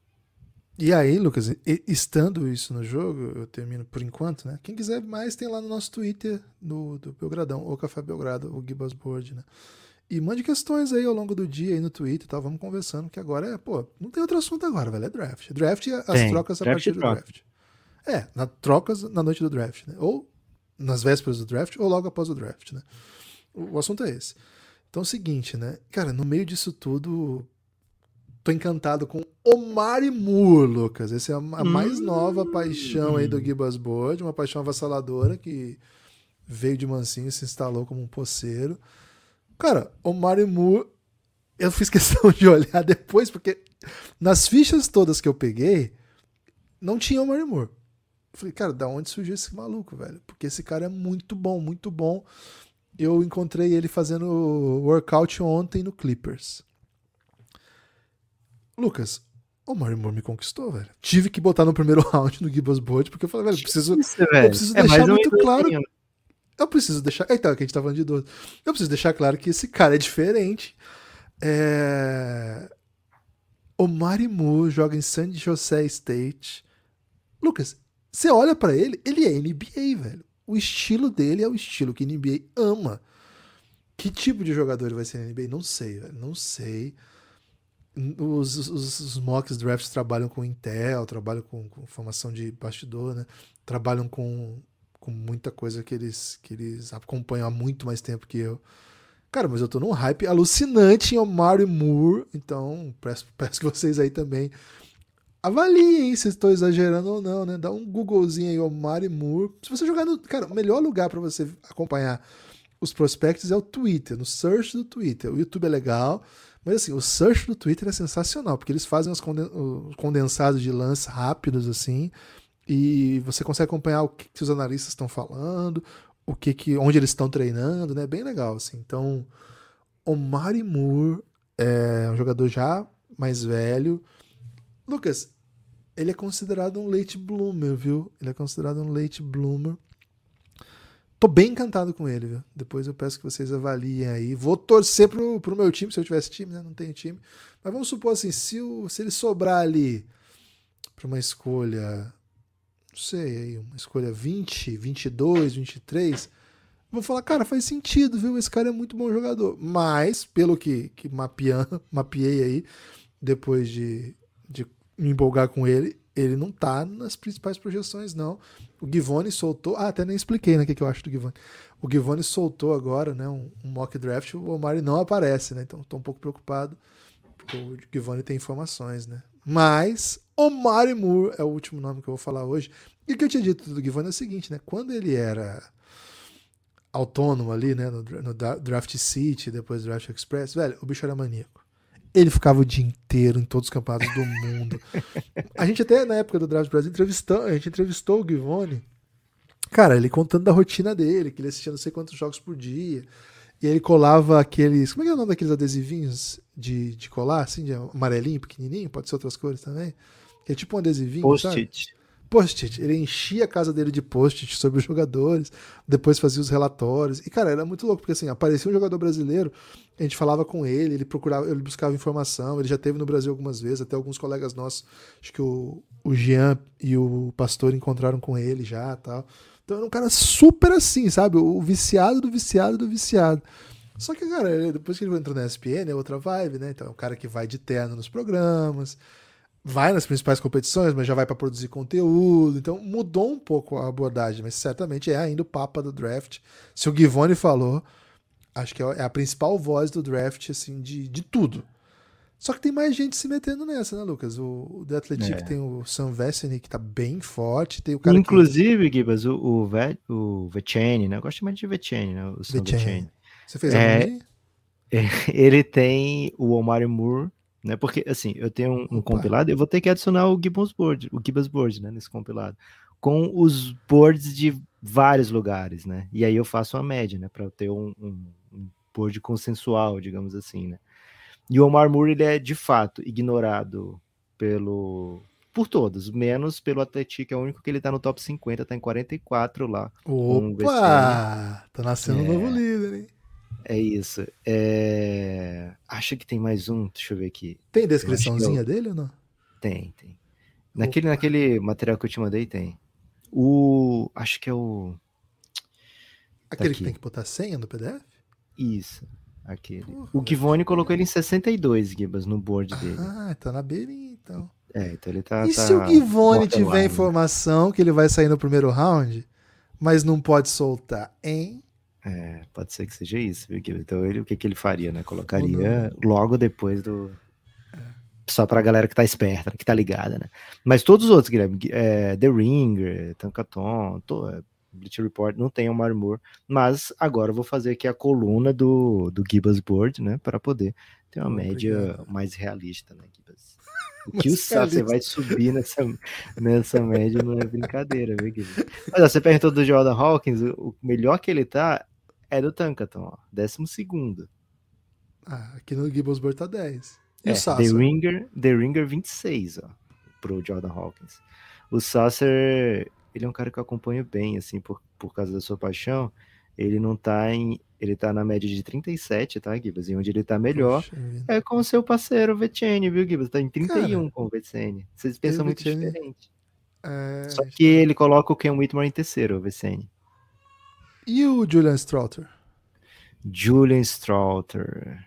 E aí, Lucas, estando isso no jogo, eu termino por enquanto, né? Quem quiser mais, tem lá no nosso Twitter, no, do Belgradão, o Café Belgrado, o Gibas Board, né? E mande questões aí ao longo do dia aí no Twitter e tal. Vamos conversando, que agora é, pô, não tem outro assunto agora, velho. É draft. Draft e as tem. trocas a draft partir do draft. É, na, trocas na noite do draft, né? Ou nas vésperas do draft, ou logo após o draft, né? O, o assunto é esse. Então é o seguinte, né? Cara, no meio disso tudo, tô encantado com Omar Moore, Lucas. Essa é a, a mais hum. nova paixão aí do Gibas Board, uma paixão avassaladora que veio de mansinho e se instalou como um poceiro. Cara, Omar Moore, eu fiz questão de olhar depois, porque nas fichas todas que eu peguei, não tinha Omar Moore. Eu falei, cara, da onde surgiu esse maluco, velho? Porque esse cara é muito bom, muito bom. Eu encontrei ele fazendo workout ontem no Clippers. Lucas, o Mario Moore me conquistou, velho. Tive que botar no primeiro round no Gibbons Board, porque eu falei, velho, preciso, Isso, velho. eu preciso é deixar muito claro. Eu preciso deixar. Então, que a gente tá falando de idoso. Eu preciso deixar claro que esse cara é diferente. É... O Mario Moore joga em San Jose State. Lucas, você olha para ele, ele é NBA, velho. O estilo dele é o estilo que NBA ama. Que tipo de jogador ele vai ser na NBA? Não sei, velho. Não sei. Os, os, os mocks drafts trabalham com Intel, trabalham com, com formação de bastidor, né? Trabalham com, com muita coisa que eles, que eles acompanham há muito mais tempo que eu. Cara, mas eu tô num hype alucinante em Omar Moore, então peço, peço que vocês aí também avaliem se estou exagerando ou não, né? Dá um Googlezinho aí, Omar Moore. Se você jogar no. Cara, o melhor lugar para você acompanhar os prospectos é o Twitter, no search do Twitter. O YouTube é legal, mas assim, o search do Twitter é sensacional, porque eles fazem os condensados de lance rápidos, assim, e você consegue acompanhar o que, que os analistas estão falando, o que, que onde eles estão treinando, né? Bem legal, assim. Então, Mari Moore é um jogador já mais velho. Lucas, ele é considerado um late bloomer, viu? Ele é considerado um late bloomer. Tô bem encantado com ele, viu? Depois eu peço que vocês avaliem aí. Vou torcer pro, pro meu time, se eu tivesse time, né? Não tenho time. Mas vamos supor assim, se, o, se ele sobrar ali para uma escolha, não sei, aí, uma escolha 20, 22, 23, vou falar, cara, faz sentido, viu? Esse cara é muito bom jogador. Mas, pelo que, que mapeei, mapeei aí, depois de, de me empolgar com ele, ele não tá nas principais projeções, não. O Givone soltou. Ah, até nem expliquei né, o que, eu acho do Givone. O Givone soltou agora né, um, um mock draft, o Omari não aparece, né? Então estou um pouco preocupado, porque o Givone tem informações, né? Mas Omari Moore é o último nome que eu vou falar hoje. E o que eu tinha dito do Givone é o seguinte, né? Quando ele era autônomo ali, né? No, no Draft City, depois Draft Express, velho, o bicho era maníaco. Ele ficava o dia inteiro em todos os campeonatos do mundo. A gente até na época do Draft Brasil entrevistou, a gente entrevistou o Givone. Cara, ele contando da rotina dele, que ele assistia não sei quantos jogos por dia. E ele colava aqueles. Como é que é o nome daqueles adesivinhos de, de colar, assim, de amarelinho, pequenininho? Pode ser outras cores também. Que é tipo um adesivinho. Post-it post-it. Ele enchia a casa dele de post-it sobre os jogadores, depois fazia os relatórios. E, cara, era muito louco, porque assim, aparecia um jogador brasileiro, a gente falava com ele, ele procurava, ele buscava informação, ele já teve no Brasil algumas vezes, até alguns colegas nossos, acho que o, o Jean e o Pastor encontraram com ele já tal. Então era um cara super assim, sabe? O viciado do viciado do viciado. Só que, cara, depois que ele entrou na ESPN, é outra vibe, né? Então é um cara que vai de terno nos programas, vai nas principais competições, mas já vai para produzir conteúdo. Então mudou um pouco a abordagem, mas certamente é ainda o papa do draft. Se o Givone falou, acho que é a principal voz do draft, assim, de, de tudo. Só que tem mais gente se metendo nessa, né, Lucas? O, o The Athletic é. tem o Sam Vecini, que tá bem forte. Tem o cara Inclusive, que... Gibas, o, o, Ve, o Veceni, né? Eu gosto mais de Veceni, né? O Sam Veceni. Você fez a é, Ele tem o Omar Moore né? Porque assim, eu tenho um, um compilado, eu vou ter que adicionar o Gibbons Board, o Gibbons Board, né, nesse compilado, com os boards de vários lugares, né? E aí eu faço uma média, né, para ter um, um, um, board consensual, digamos assim, né? E o Omar Moore ele é de fato ignorado pelo por todos, menos pelo Atlético, é o único que ele tá no top 50, tá em 44 lá. Opa! Tá nascendo é... um novo líder, hein? É isso. É... Acho que tem mais um, deixa eu ver aqui. Tem descriçãozinha eu... dele ou não? Tem, tem. Naquele, naquele material que eu te mandei, tem. O. Acho que é o. Aquele tá que tem que botar senha no PDF? Isso. Aquele. Porra, o Givone colocou ele em 62 gibas no board dele. Ah, tá na beirinha então. É, então ele tá. E tá se o Givone tiver informação que ele vai sair no primeiro round, mas não pode soltar, hein? É, pode ser que seja isso, viu, Então ele, o que, que ele faria, né? Colocaria logo depois do. Só pra galera que tá esperta, que tá ligada, né? Mas todos os outros, Guilherme, é, The Ringer, Tankaton, to, é, Bleach Report não tem o Marmor, mas agora eu vou fazer aqui a coluna do, do Gibas Board, né, para poder ter uma média mais realista, né, Gibas? O que o você vai subir nessa, nessa média não é brincadeira, viu, Gibas? Mas ó, você perguntou do Jordan Hawkins, o melhor que ele tá é do Tankaton, ó, décimo segundo. Ah, aqui no Gibbons Board tá 10. E é, o Sasser? The Ringer, The Ringer 26, ó, pro Jordan Hawkins. O Sasser, ele é um cara que eu acompanho bem, assim, por, por causa da sua paixão. Ele não tá em. Ele tá na média de 37, tá, Gibas? E onde ele tá melhor Poxa, é com o seu parceiro, o Vetiene, viu, Gibas? Tá em 31 cara, com o Vetiene. Vocês pensam muito Vetiene, diferente. É... Só que ele coloca o Ken Whitmore em terceiro, o Vetiene. E o Julian Strauter? Julian Strauter.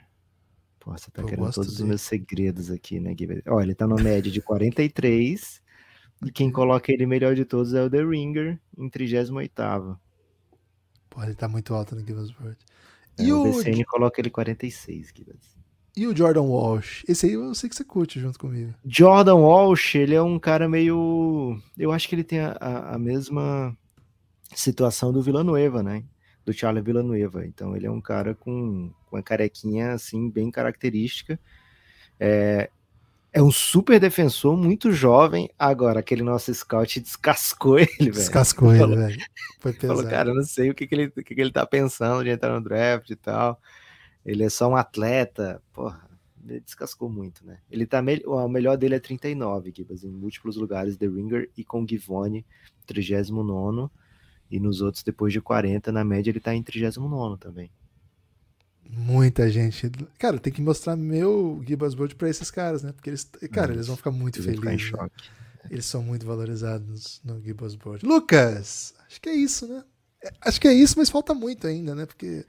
Pô, você tá Pô, querendo todos dele. os meus segredos aqui, né, Gibas? Ó, ele tá na média de 43. E quem coloca ele melhor de todos é o The Ringer, em 38. Pô, ele tá muito alto no Gibbsburg. É, e o VCN coloca ele 46, Gibbs. E o Jordan Walsh? Esse aí eu sei que você curte junto comigo. Jordan Walsh, ele é um cara meio. Eu acho que ele tem a, a mesma situação do Villanueva, né? Do Charlie Villanueva. Então ele é um cara com, com uma carequinha assim, bem característica. É, é um super defensor, muito jovem. Agora, aquele nosso scout descascou ele, velho. Descascou ele, falou, velho. Foi pesado. Falou, cara, eu não sei o que, que, ele, o que, que ele tá pensando de entrar no draft e tal. Ele é só um atleta. Porra, ele descascou muito, né? Ele tá me... O melhor dele é 39, Gibas, em múltiplos lugares, The Ringer e com Givone, 39. E nos outros, depois de 40, na média, ele tá em 39 também. Muita gente. Cara, tem que mostrar meu Gibas Board pra esses caras, né? Porque eles, cara, eles vão ficar muito felizes. Né? Eles são muito valorizados no Gibas Board. Lucas, acho que é isso, né? É, acho que é isso, mas falta muito ainda, né? Porque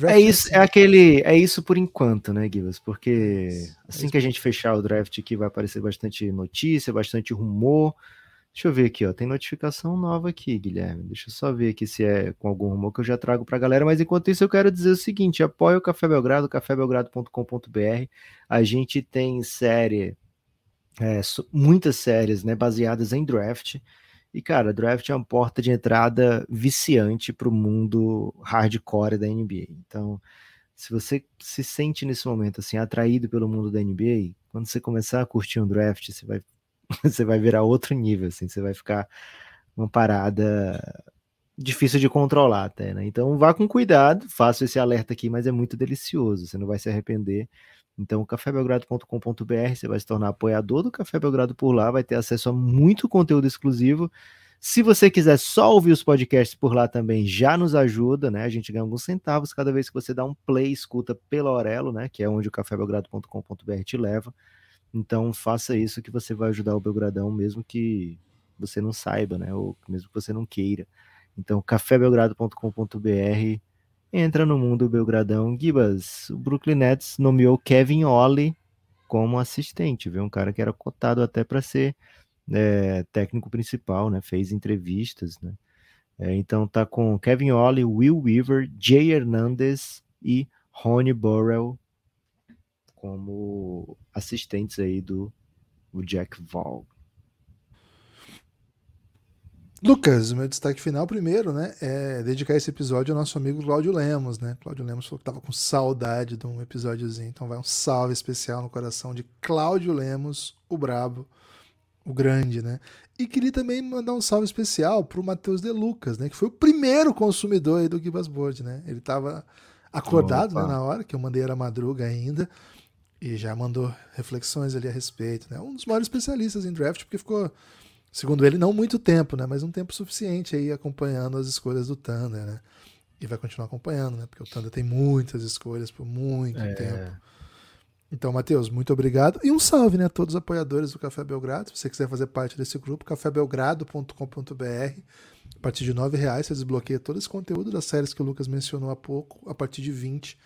é isso, é, assim. é aquele, é isso por enquanto, né, Gibas? Porque assim que a gente fechar o draft aqui vai aparecer bastante notícia, bastante rumor. Deixa eu ver aqui, ó. Tem notificação nova aqui, Guilherme. Deixa eu só ver aqui se é com algum rumor que eu já trago para a galera. Mas enquanto isso, eu quero dizer o seguinte: apoia o Café Belgrado, cafébelgrado.com.br. A gente tem série, é, muitas séries, né, baseadas em draft. E, cara, draft é uma porta de entrada viciante para o mundo hardcore da NBA. Então, se você se sente nesse momento assim atraído pelo mundo da NBA, quando você começar a curtir um draft, você vai você vai virar outro nível, assim, você vai ficar uma parada difícil de controlar até, né? Então vá com cuidado, faça esse alerta aqui, mas é muito delicioso, você não vai se arrepender. Então, cafébelgrado.com.br, você vai se tornar apoiador do Café Belgrado por lá, vai ter acesso a muito conteúdo exclusivo. Se você quiser só ouvir os podcasts por lá também, já nos ajuda, né? A gente ganha alguns centavos cada vez que você dá um play, escuta pela Aurelo, né? Que é onde o cafébelgrado.com.br te leva. Então faça isso que você vai ajudar o Belgradão, mesmo que você não saiba, né? Ou mesmo que você não queira. Então, cafébelgrado.com.br entra no mundo Belgradão. Gibas, o Brooklyn Nets nomeou Kevin Ollie como assistente, viu? Um cara que era cotado até para ser é, técnico principal, né? Fez entrevistas, né? É, então tá com Kevin Ollie, Will Weaver, Jay Hernandez e Ronnie Burrell como assistentes aí do Jack Val. Lucas, o meu destaque final primeiro, né, é dedicar esse episódio ao nosso amigo Cláudio Lemos, né? Cláudio Lemos falou que tava com saudade de um episódiozinho, então vai um salve especial no coração de Cláudio Lemos, o brabo, o grande, né? E queria também mandar um salve especial pro Matheus De Lucas, né, que foi o primeiro consumidor aí do Gibas Board, né? Ele tava acordado né, na hora que eu mandei era madruga ainda. E já mandou reflexões ali a respeito, né? Um dos maiores especialistas em draft, porque ficou, segundo ele, não muito tempo, né? Mas um tempo suficiente aí acompanhando as escolhas do Thunder, né? E vai continuar acompanhando, né? Porque o Thunder tem muitas escolhas por muito É. tempo. Então, Matheus, muito obrigado. E um salve, né, a todos os apoiadores do Café Belgrado. Se você quiser fazer parte desse grupo, cafébelgrado.com.br. A partir de R$ reais você desbloqueia todo esse conteúdo das séries que o Lucas mencionou há pouco. A partir de 20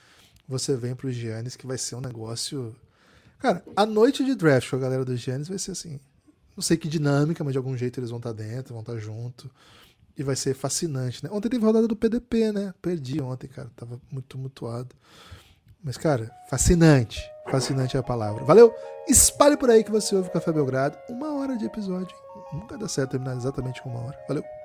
você vem pro Giannis, que vai ser um negócio. Cara, a noite de draft com a galera do Giannis vai ser assim. Não sei que dinâmica, mas de algum jeito eles vão estar dentro, vão estar junto. E vai ser fascinante, né? Ontem teve rodada do PDP, né? Perdi ontem, cara. Tava muito tumultuado. Mas, cara, fascinante. Fascinante é a palavra. Valeu! Espalhe por aí que você ouve o Café Belgrado. Uma hora de episódio. Nunca dá certo terminar exatamente com uma hora. Valeu!